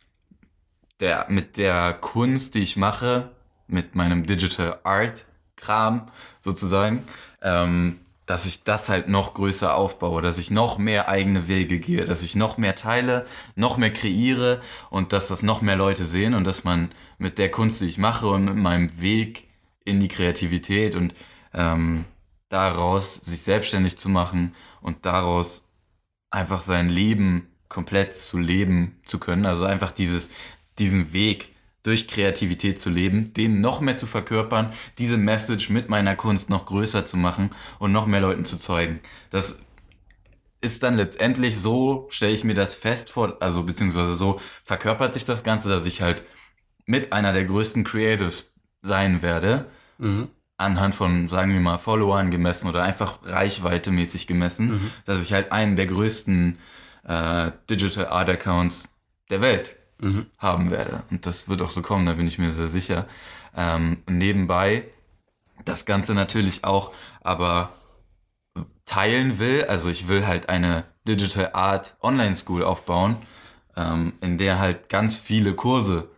der, mit der Kunst, die ich mache, mit meinem Digital Art Kram sozusagen, ähm, dass ich das halt noch größer aufbaue, dass ich noch mehr eigene Wege gehe, dass ich noch mehr teile, noch mehr kreiere und dass das noch mehr Leute sehen und dass man mit der Kunst, die ich mache und mit meinem Weg in die Kreativität und ähm, daraus sich selbstständig zu machen und daraus einfach sein Leben komplett zu leben zu können. Also einfach dieses, diesen Weg durch Kreativität zu leben, den noch mehr zu verkörpern, diese Message mit meiner Kunst noch größer zu machen und noch mehr Leuten zu zeugen. Das ist dann letztendlich so, stelle ich mir das fest vor, also beziehungsweise so verkörpert sich das Ganze, dass ich halt mit einer der größten Creatives sein werde, Mhm. anhand von, sagen wir mal, Followern gemessen oder einfach Reichweite mäßig gemessen, Mhm. dass ich halt einen der größten äh, Digital Art Accounts der Welt Mhm. haben werde. Und das wird auch so kommen, da bin ich mir sehr sicher. Ähm, nebenbei das Ganze natürlich auch, aber teilen will. Also ich will halt eine Digital Art Online School aufbauen, ähm, in der halt ganz viele Kurse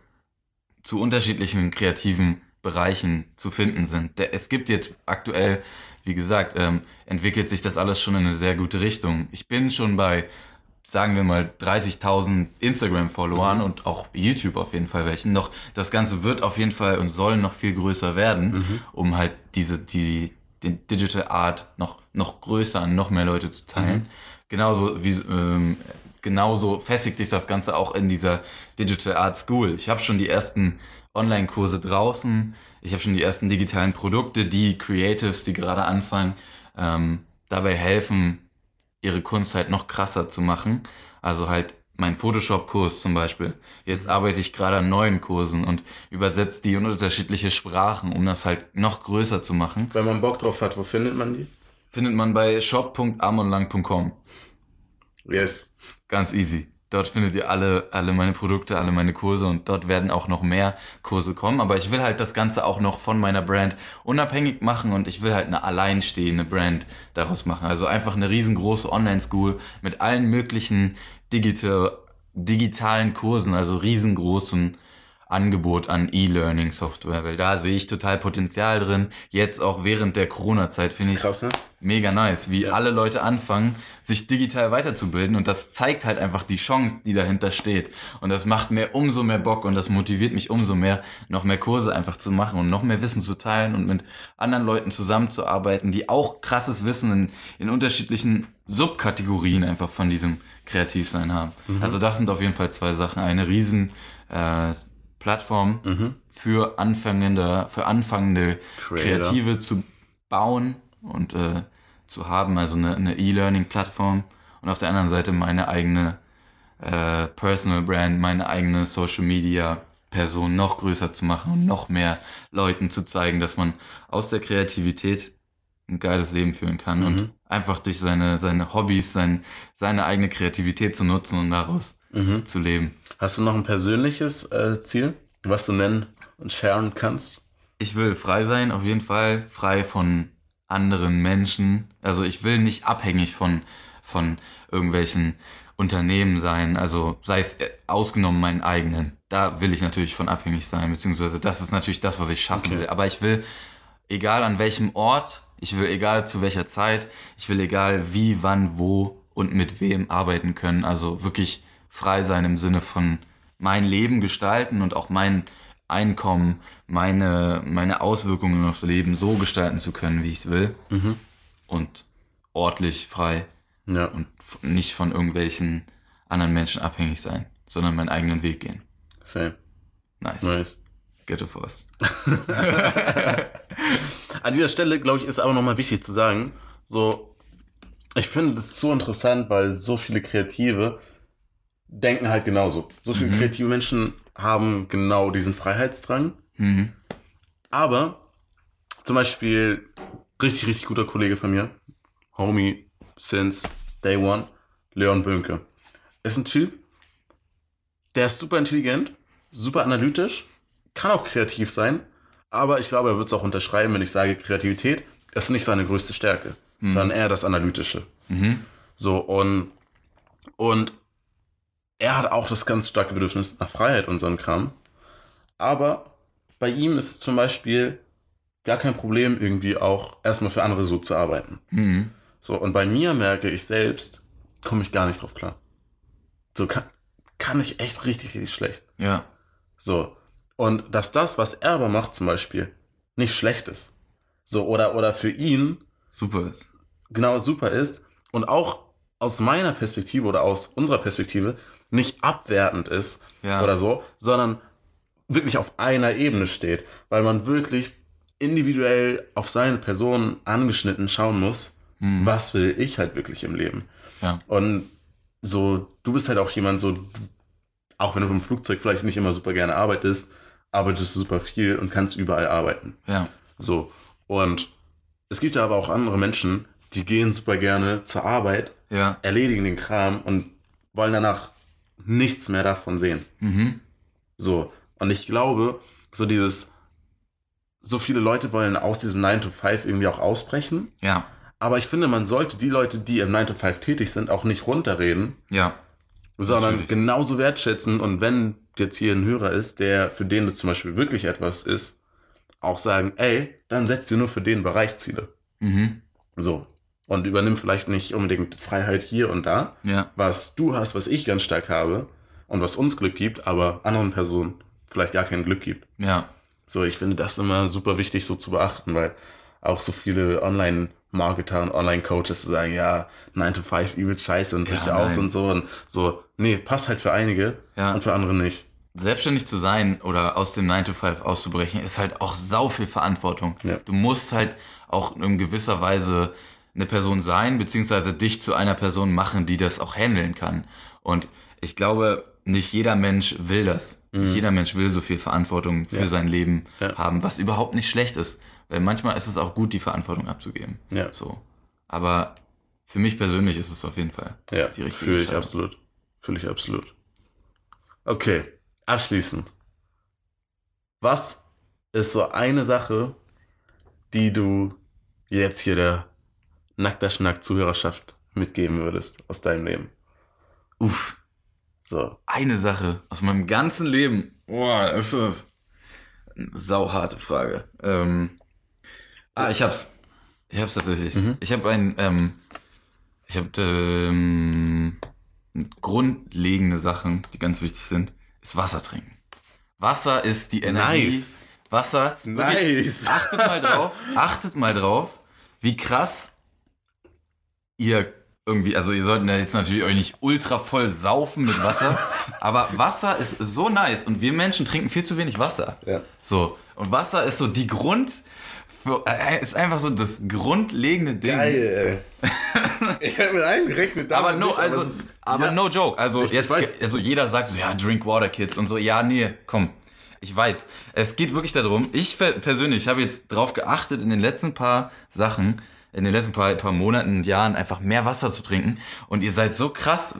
zu unterschiedlichen kreativen Bereichen zu finden sind. Der, es gibt jetzt aktuell, wie gesagt, ähm, entwickelt sich das alles schon in eine sehr gute Richtung. Ich bin schon bei, sagen wir mal, 30.000 Instagram-Followern und auch YouTube auf jeden Fall welchen. Doch das Ganze wird auf jeden Fall und soll noch viel größer werden, um halt diese, die, den Digital Art noch, noch größer an noch mehr Leute zu teilen. Genauso wie, ähm, genauso festigt sich das Ganze auch in dieser Digital Art School. Ich habe schon die ersten Online-Kurse draußen. Ich habe schon die ersten digitalen Produkte, die Creatives, die gerade anfangen, ähm, dabei helfen, ihre Kunst halt noch krasser zu machen. Also halt mein Photoshop-Kurs zum Beispiel. Jetzt arbeite ich gerade an neuen Kursen und übersetze die in unterschiedliche Sprachen, um das halt noch größer zu machen. Wenn man Bock drauf hat, wo findet man die? Findet man bei shop.amonlang.com. Yes. Ganz easy. Dort findet ihr alle, alle meine Produkte, alle meine Kurse und dort werden auch noch mehr Kurse kommen. Aber ich will halt das Ganze auch noch von meiner Brand unabhängig machen und ich will halt eine alleinstehende Brand daraus machen. Also einfach eine riesengroße Online-School mit allen möglichen digital, digitalen Kursen, also riesengroßen Angebot an E-Learning-Software, weil da sehe ich total Potenzial drin. Jetzt auch während der Corona-Zeit finde ich Krass, ne? mega nice, wie alle Leute anfangen, sich digital weiterzubilden und das zeigt halt einfach die Chance, die dahinter steht. Und das macht mir umso mehr Bock und das motiviert mich umso mehr, noch mehr Kurse einfach zu machen und noch mehr Wissen zu teilen und mit anderen Leuten zusammenzuarbeiten, die auch krasses Wissen in, in unterschiedlichen Subkategorien einfach von diesem Kreativsein haben. Also das sind auf jeden Fall zwei Sachen. Eine riesen äh, Plattform für anfangende, für anfangende Creator. Kreative zu bauen und äh, zu haben, also eine, E-Learning-Plattform und auf der anderen Seite meine eigene äh, Personal Brand, meine eigene Social Media Person noch größer zu machen und noch mehr Leuten zu zeigen, dass man aus der Kreativität ein geiles Leben führen kann und einfach durch seine, seine Hobbys, sein, seine eigene Kreativität zu nutzen und daraus Mhm. zu leben. Hast du noch ein persönliches äh, Ziel, was du nennen und sharen kannst? Ich will frei sein, auf jeden Fall. Frei von anderen Menschen. Also ich will nicht abhängig von, von irgendwelchen Unternehmen sein. Also sei es äh, ausgenommen meinen eigenen. Da will ich natürlich von abhängig sein. Beziehungsweise das ist natürlich das, was ich schaffen Okay. will. Aber ich will, egal an welchem Ort, ich will egal zu welcher Zeit, ich will egal wie, wann, wo und mit wem arbeiten können. Also wirklich frei sein im Sinne von mein Leben gestalten und auch mein Einkommen, meine, meine Auswirkungen aufs Leben so gestalten zu können, wie ich es will. Und ortlich frei Ja. und nicht von irgendwelchen anderen Menschen abhängig sein, sondern meinen eigenen Weg gehen. Same. Nice. Nice. Ghetto Force. An dieser Stelle, glaube ich, ist aber nochmal wichtig zu sagen, so, ich finde das so interessant, weil so viele Kreative denken halt genauso. So viele Mhm. kreative Menschen haben genau diesen Freiheitsdrang. Mhm. Aber zum Beispiel richtig, richtig guter Kollege von mir, Homie since day one, Leon Bönke, ist ein Typ, der ist super intelligent, super analytisch, kann auch kreativ sein, aber ich glaube, er wird es auch unterschreiben, wenn ich sage, Kreativität ist nicht seine größte Stärke, sondern eher das Analytische. So, und, und er hat auch das ganz starke Bedürfnis nach Freiheit und so ein Kram. Aber bei ihm ist es zum Beispiel gar kein Problem, irgendwie auch erstmal für andere so zu arbeiten. Mhm. So, und bei mir merke ich selbst, komme ich gar nicht drauf klar. So kann, kann ich echt richtig, richtig schlecht. Ja. So. Und dass das, was er aber macht, zum Beispiel, nicht schlecht ist. So, oder, oder für ihn Super ist. genau super ist und auch aus meiner Perspektive oder aus unserer Perspektive nicht abwertend ist Ja. oder so, sondern wirklich auf einer Ebene steht, weil man wirklich individuell auf seine Person angeschnitten schauen muss, was will ich halt wirklich im Leben. Ja. Und so, du bist halt auch jemand, so, auch wenn du im Flugzeug vielleicht nicht immer super gerne arbeitest, arbeitest du super viel und kannst überall arbeiten. Ja. So. Und es gibt ja aber auch andere Menschen, die gehen super gerne zur Arbeit, Ja. erledigen den Kram und wollen danach nichts mehr davon sehen. Mhm. So. Und ich glaube, so dieses, so viele Leute wollen aus diesem 9 to 5 irgendwie auch ausbrechen. Ja. Aber ich finde, man sollte die Leute, die im 9 to 5 tätig sind, auch nicht runterreden, Ja. sondern Natürlich. genauso wertschätzen. Und wenn jetzt hier ein Hörer ist, der für den das zum Beispiel wirklich etwas ist, auch sagen, ey, dann setzt dir nur für den Bereich Ziele. Mhm. So. Und übernimm vielleicht nicht unbedingt Freiheit hier und da, Ja. was du hast, was ich ganz stark habe und was uns Glück gibt, aber anderen Personen vielleicht gar kein Glück gibt. Ja. So, ich finde das immer super wichtig so zu beachten, weil auch so viele Online-Marketer und Online-Coaches sagen, ja, 9 to 5 übel scheiße und bricht Ja, aus und so und so. Nee, passt halt für einige Ja. und für andere nicht. Selbstständig zu sein oder aus dem 9 to 5 auszubrechen, ist halt auch sau viel Verantwortung. Ja. Du musst halt auch in gewisser Weise eine Person sein, beziehungsweise dich zu einer Person machen, die das auch handeln kann. Und ich glaube, nicht jeder Mensch will das. Nicht jeder Mensch will so viel Verantwortung für Mhm. Ja. sein Leben Ja. haben, was überhaupt nicht schlecht ist. Weil manchmal ist es auch gut, die Verantwortung abzugeben. Ja. So. Aber für mich persönlich ist es auf jeden Fall Ja, die richtige fühle ich absolut. Fühle ich absolut. Okay, abschließend. Was ist so eine Sache, die du jetzt hier der Nackter Schnack Zuhörerschaft mitgeben würdest aus deinem Leben? Uff. So. eine Sache aus meinem ganzen Leben. Boah, ist das eine sauharte Frage. Ähm, ah, ich hab's. Ich hab's tatsächlich. Mhm. Ich habe ein, ähm, ich habe ähm, grundlegende Sachen, die ganz wichtig sind, ist Wasser trinken. Wasser ist die Energie. Nice. Wasser. wirklich, Nice. Achtet mal drauf. Achtet mal drauf, wie krass ihr irgendwie, also ihr solltet ja jetzt natürlich euch nicht ultra voll saufen mit Wasser, aber Wasser ist so nice und wir Menschen trinken viel zu wenig Wasser. Ja. So, und Wasser ist so die Grund, für, äh, ist einfach so das grundlegende Ding. ey. ich habe mit einem gerechnet. Aber no, nicht, also, es ist- aber ja. no joke. Also Ich- jetzt, weiß. also jeder sagt so, ja, drink water, Kids und so. Ja, nee, komm. Ich weiß. Es geht wirklich darum, ich per- persönlich habe jetzt drauf geachtet, in den letzten paar Sachen, in den letzten paar, paar Monaten, Jahren einfach mehr Wasser zu trinken. Und ihr seid so krass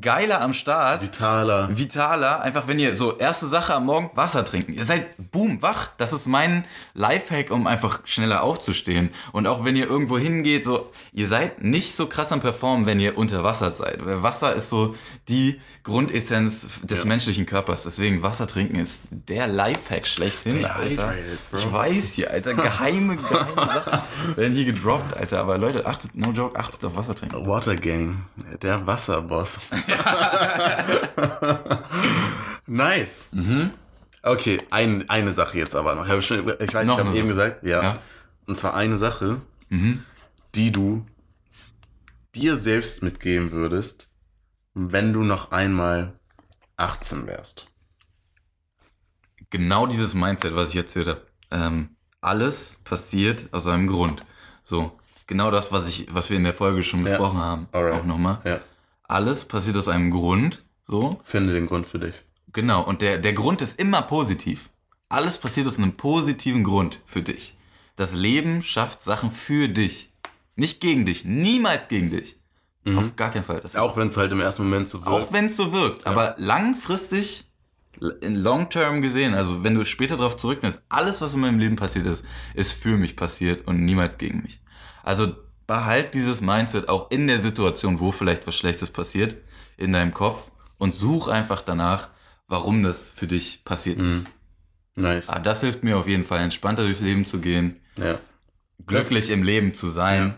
geiler am Start. Vitaler. Vitaler, einfach wenn ihr so erste Sache am Morgen Wasser trinken. Ihr seid boom, wach. Das ist mein Lifehack, um einfach schneller aufzustehen. Und auch wenn ihr irgendwo hingeht, so, ihr seid nicht so krass am Performen, wenn ihr unter Wasser seid. Weil Wasser ist so die Grundessenz des Ja. menschlichen Körpers. Deswegen Wasser trinken ist der Lifehack schlechthin, Stay Alter. Ich weiß hier, Alter, geheime, geheime Sachen werden hier gedroppt, Alter. Aber Leute, achtet, no joke, achtet auf Wasser trinken. Water Gang. Der Wasserboss. nice. Okay, ein, eine Sache jetzt aber noch. Ich, habe schon, ich weiß, Noch ich habe eben Sache. gesagt, ja. Ja. Und zwar eine Sache, Mhm. die du dir selbst mitgeben würdest, wenn du noch einmal 18 wärst. genau dieses Mindset, was ich erzählt habe. Ähm, alles passiert aus einem Grund. So, genau das, was ich, was wir in der Folge schon Ja. besprochen haben. Alright. Auch nochmal. Ja. Alles passiert aus einem Grund. So, Finde den Grund für dich. genau. Und der, der Grund ist immer positiv. Alles passiert aus einem positiven Grund für dich. Das Leben schafft Sachen für dich. Nicht gegen dich. Niemals gegen dich. Auf gar keinen Fall. Das Auch wenn es halt im ersten Moment so wirkt. Auch wenn es so wirkt. Aber langfristig, in long term gesehen, also wenn du später darauf zurückdenkst, alles, was in meinem Leben passiert ist, ist für mich passiert und niemals gegen mich. Also behalt dieses Mindset auch in der Situation, wo vielleicht was Schlechtes passiert, in deinem Kopf und such einfach danach, warum das für dich passiert ist. nice. Ah, das hilft mir auf jeden Fall, entspannter durchs Leben zu gehen, Ja. glücklich im Leben zu sein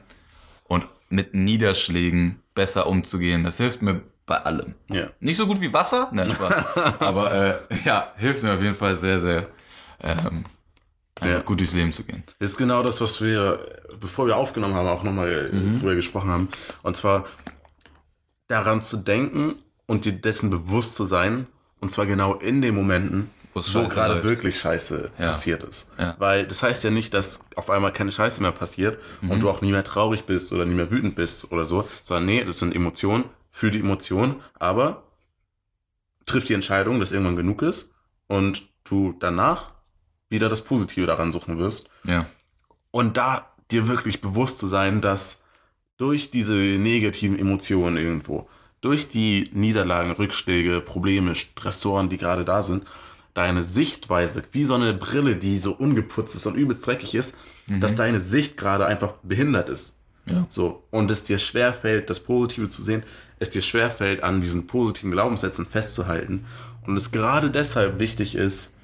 und mit Niederschlägen besser umzugehen. Das hilft mir bei allem. Ja. Nicht so gut wie Wasser, nein, Spaß. aber äh, ja, hilft mir auf jeden Fall sehr, sehr ähm, Ja. gut durchs Leben zu gehen. Das ist genau das, was wir, bevor wir aufgenommen haben, auch nochmal drüber gesprochen haben. Und zwar daran zu denken und dir dessen bewusst zu sein. Und zwar genau in den Momenten, Wo gerade läuft. wirklich Scheiße Ja. passiert ist. Ja. Weil das heißt ja nicht, dass auf einmal keine Scheiße mehr passiert Mhm. und du auch nie mehr traurig bist oder nie mehr wütend bist oder so, sondern nee, das sind Emotionen, fühl die Emotionen, aber triff die Entscheidung, dass irgendwann genug ist und du danach wieder das Positive daran suchen wirst Ja. und da dir wirklich bewusst zu sein, dass durch diese negativen Emotionen irgendwo, durch die Niederlagen, Rückschläge, Probleme, Stressoren, die gerade da sind, deine Sichtweise, wie so eine Brille, die so ungeputzt ist und übelst dreckig ist, dass deine Sicht gerade einfach behindert ist. Ja. So. Und es dir schwerfällt, das Positive zu sehen, es dir schwerfällt, an diesen positiven Glaubenssätzen festzuhalten. Und es gerade deshalb wichtig ist,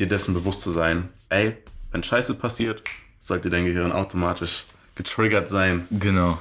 dir dessen bewusst zu sein, ey, wenn Scheiße passiert, sollte dein Gehirn automatisch getriggert sein. Genau.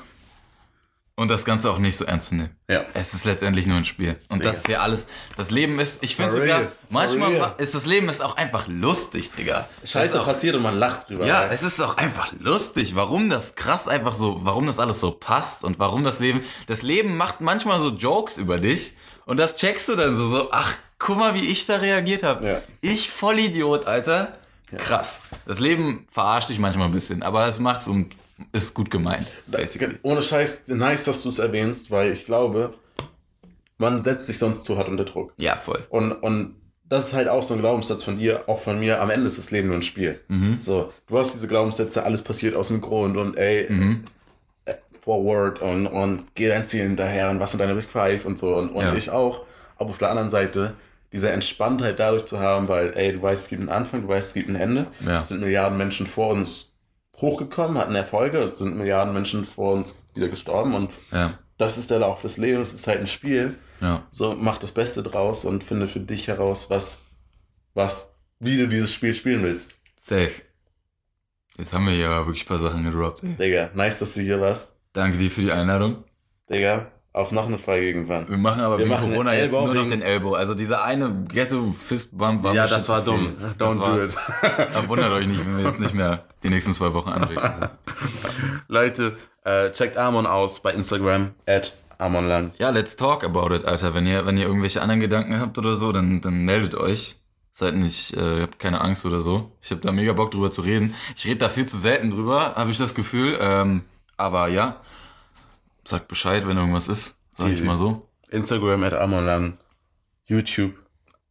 Und das Ganze auch nicht so ernst zu nehmen. Ja. Es ist letztendlich nur ein Spiel. Und das ist ja alles. Das Leben ist, ich finde sogar, real. manchmal ist das Leben ist auch einfach lustig, Digga. Ist auch, passiert und man lacht drüber. Ja, es ist auch einfach lustig, warum das krass einfach so, warum das alles so passt und warum das Leben, das Leben macht manchmal so Jokes über dich und das checkst du dann so, so ach, guck mal, wie ich da reagiert habe. Ja. Ich Vollidiot, Alter. Krass. Das Leben verarscht dich manchmal ein bisschen, aber es macht's und ist gut gemeint. Ohne Scheiß, nice, dass du es erwähnst, weil ich glaube, man setzt sich sonst zu hart unter Druck. Ja, voll. Und, und das ist halt auch so ein Glaubenssatz von dir, auch von mir. Am Ende ist das Leben nur ein Spiel. So, du hast diese Glaubenssätze, alles passiert aus dem Grund und ey, äh, forward und, und geh dein Ziel hinterher und was sind deine Big Five und so. Und, und Ja. ich auch. Aber auf der anderen Seite, diese Entspanntheit dadurch zu haben, weil, ey, du weißt, es gibt einen Anfang, du weißt, es gibt ein Ende. Ja. Es sind Milliarden Menschen vor uns hochgekommen, hatten Erfolge, es sind Milliarden Menschen vor uns wieder gestorben und Ja. das ist der Lauf des Lebens, es ist halt ein Spiel. Ja. So, mach das Beste draus und finde für dich heraus, was, was, wie du dieses Spiel spielen willst. Safe. Jetzt haben wir hier aber wirklich ein paar Sachen gedroppt, ey. Digga, nice, dass du hier warst. Danke dir für die Einladung. Digga, auf noch eine Folge irgendwann. Wir machen aber Wir wegen machen Corona jetzt nur noch den Elbow. Also dieser eine Ghetto Fistbump war ja, das war viel dumm. Das Don't war, do it. Da wundert euch nicht, wenn wir jetzt nicht mehr die nächsten zwei Wochen anwesend sind. Leute, äh, checkt Amon aus bei Instagram, at amonlang. Ja, let's talk about it, Alter. Wenn ihr, wenn ihr irgendwelche anderen Gedanken habt oder so, dann, dann meldet euch. Seid nicht, äh, ihr habt keine Angst oder so. Ich habe da mega Bock drüber zu reden. Ich rede da viel zu selten drüber, habe ich das Gefühl. Ähm, aber ja, sagt Bescheid, wenn irgendwas ist. Sag ich mal so. Instagram, at amonlang. YouTube,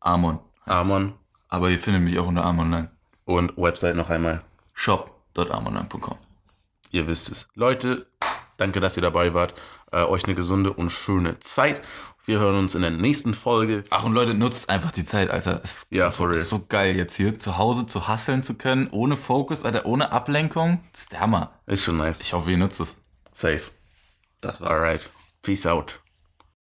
Amon. Amon. Aber ihr findet mich auch unter Amonline. Und Website noch einmal. shop.amonline.com. Ihr wisst es. Leute, danke, dass ihr dabei wart. Äh, euch eine gesunde und schöne Zeit. Wir hören uns in der nächsten Folge. Ach und Leute, nutzt einfach die Zeit, Alter. Es ist Ja, so, so geil jetzt hier zu Hause zu hasseln zu können, ohne Fokus, Alter, ohne Ablenkung. Das ist der Hammer. Ist schon nice. Ich hoffe, ihr nutzt es. Safe. Das Alright. Peace out.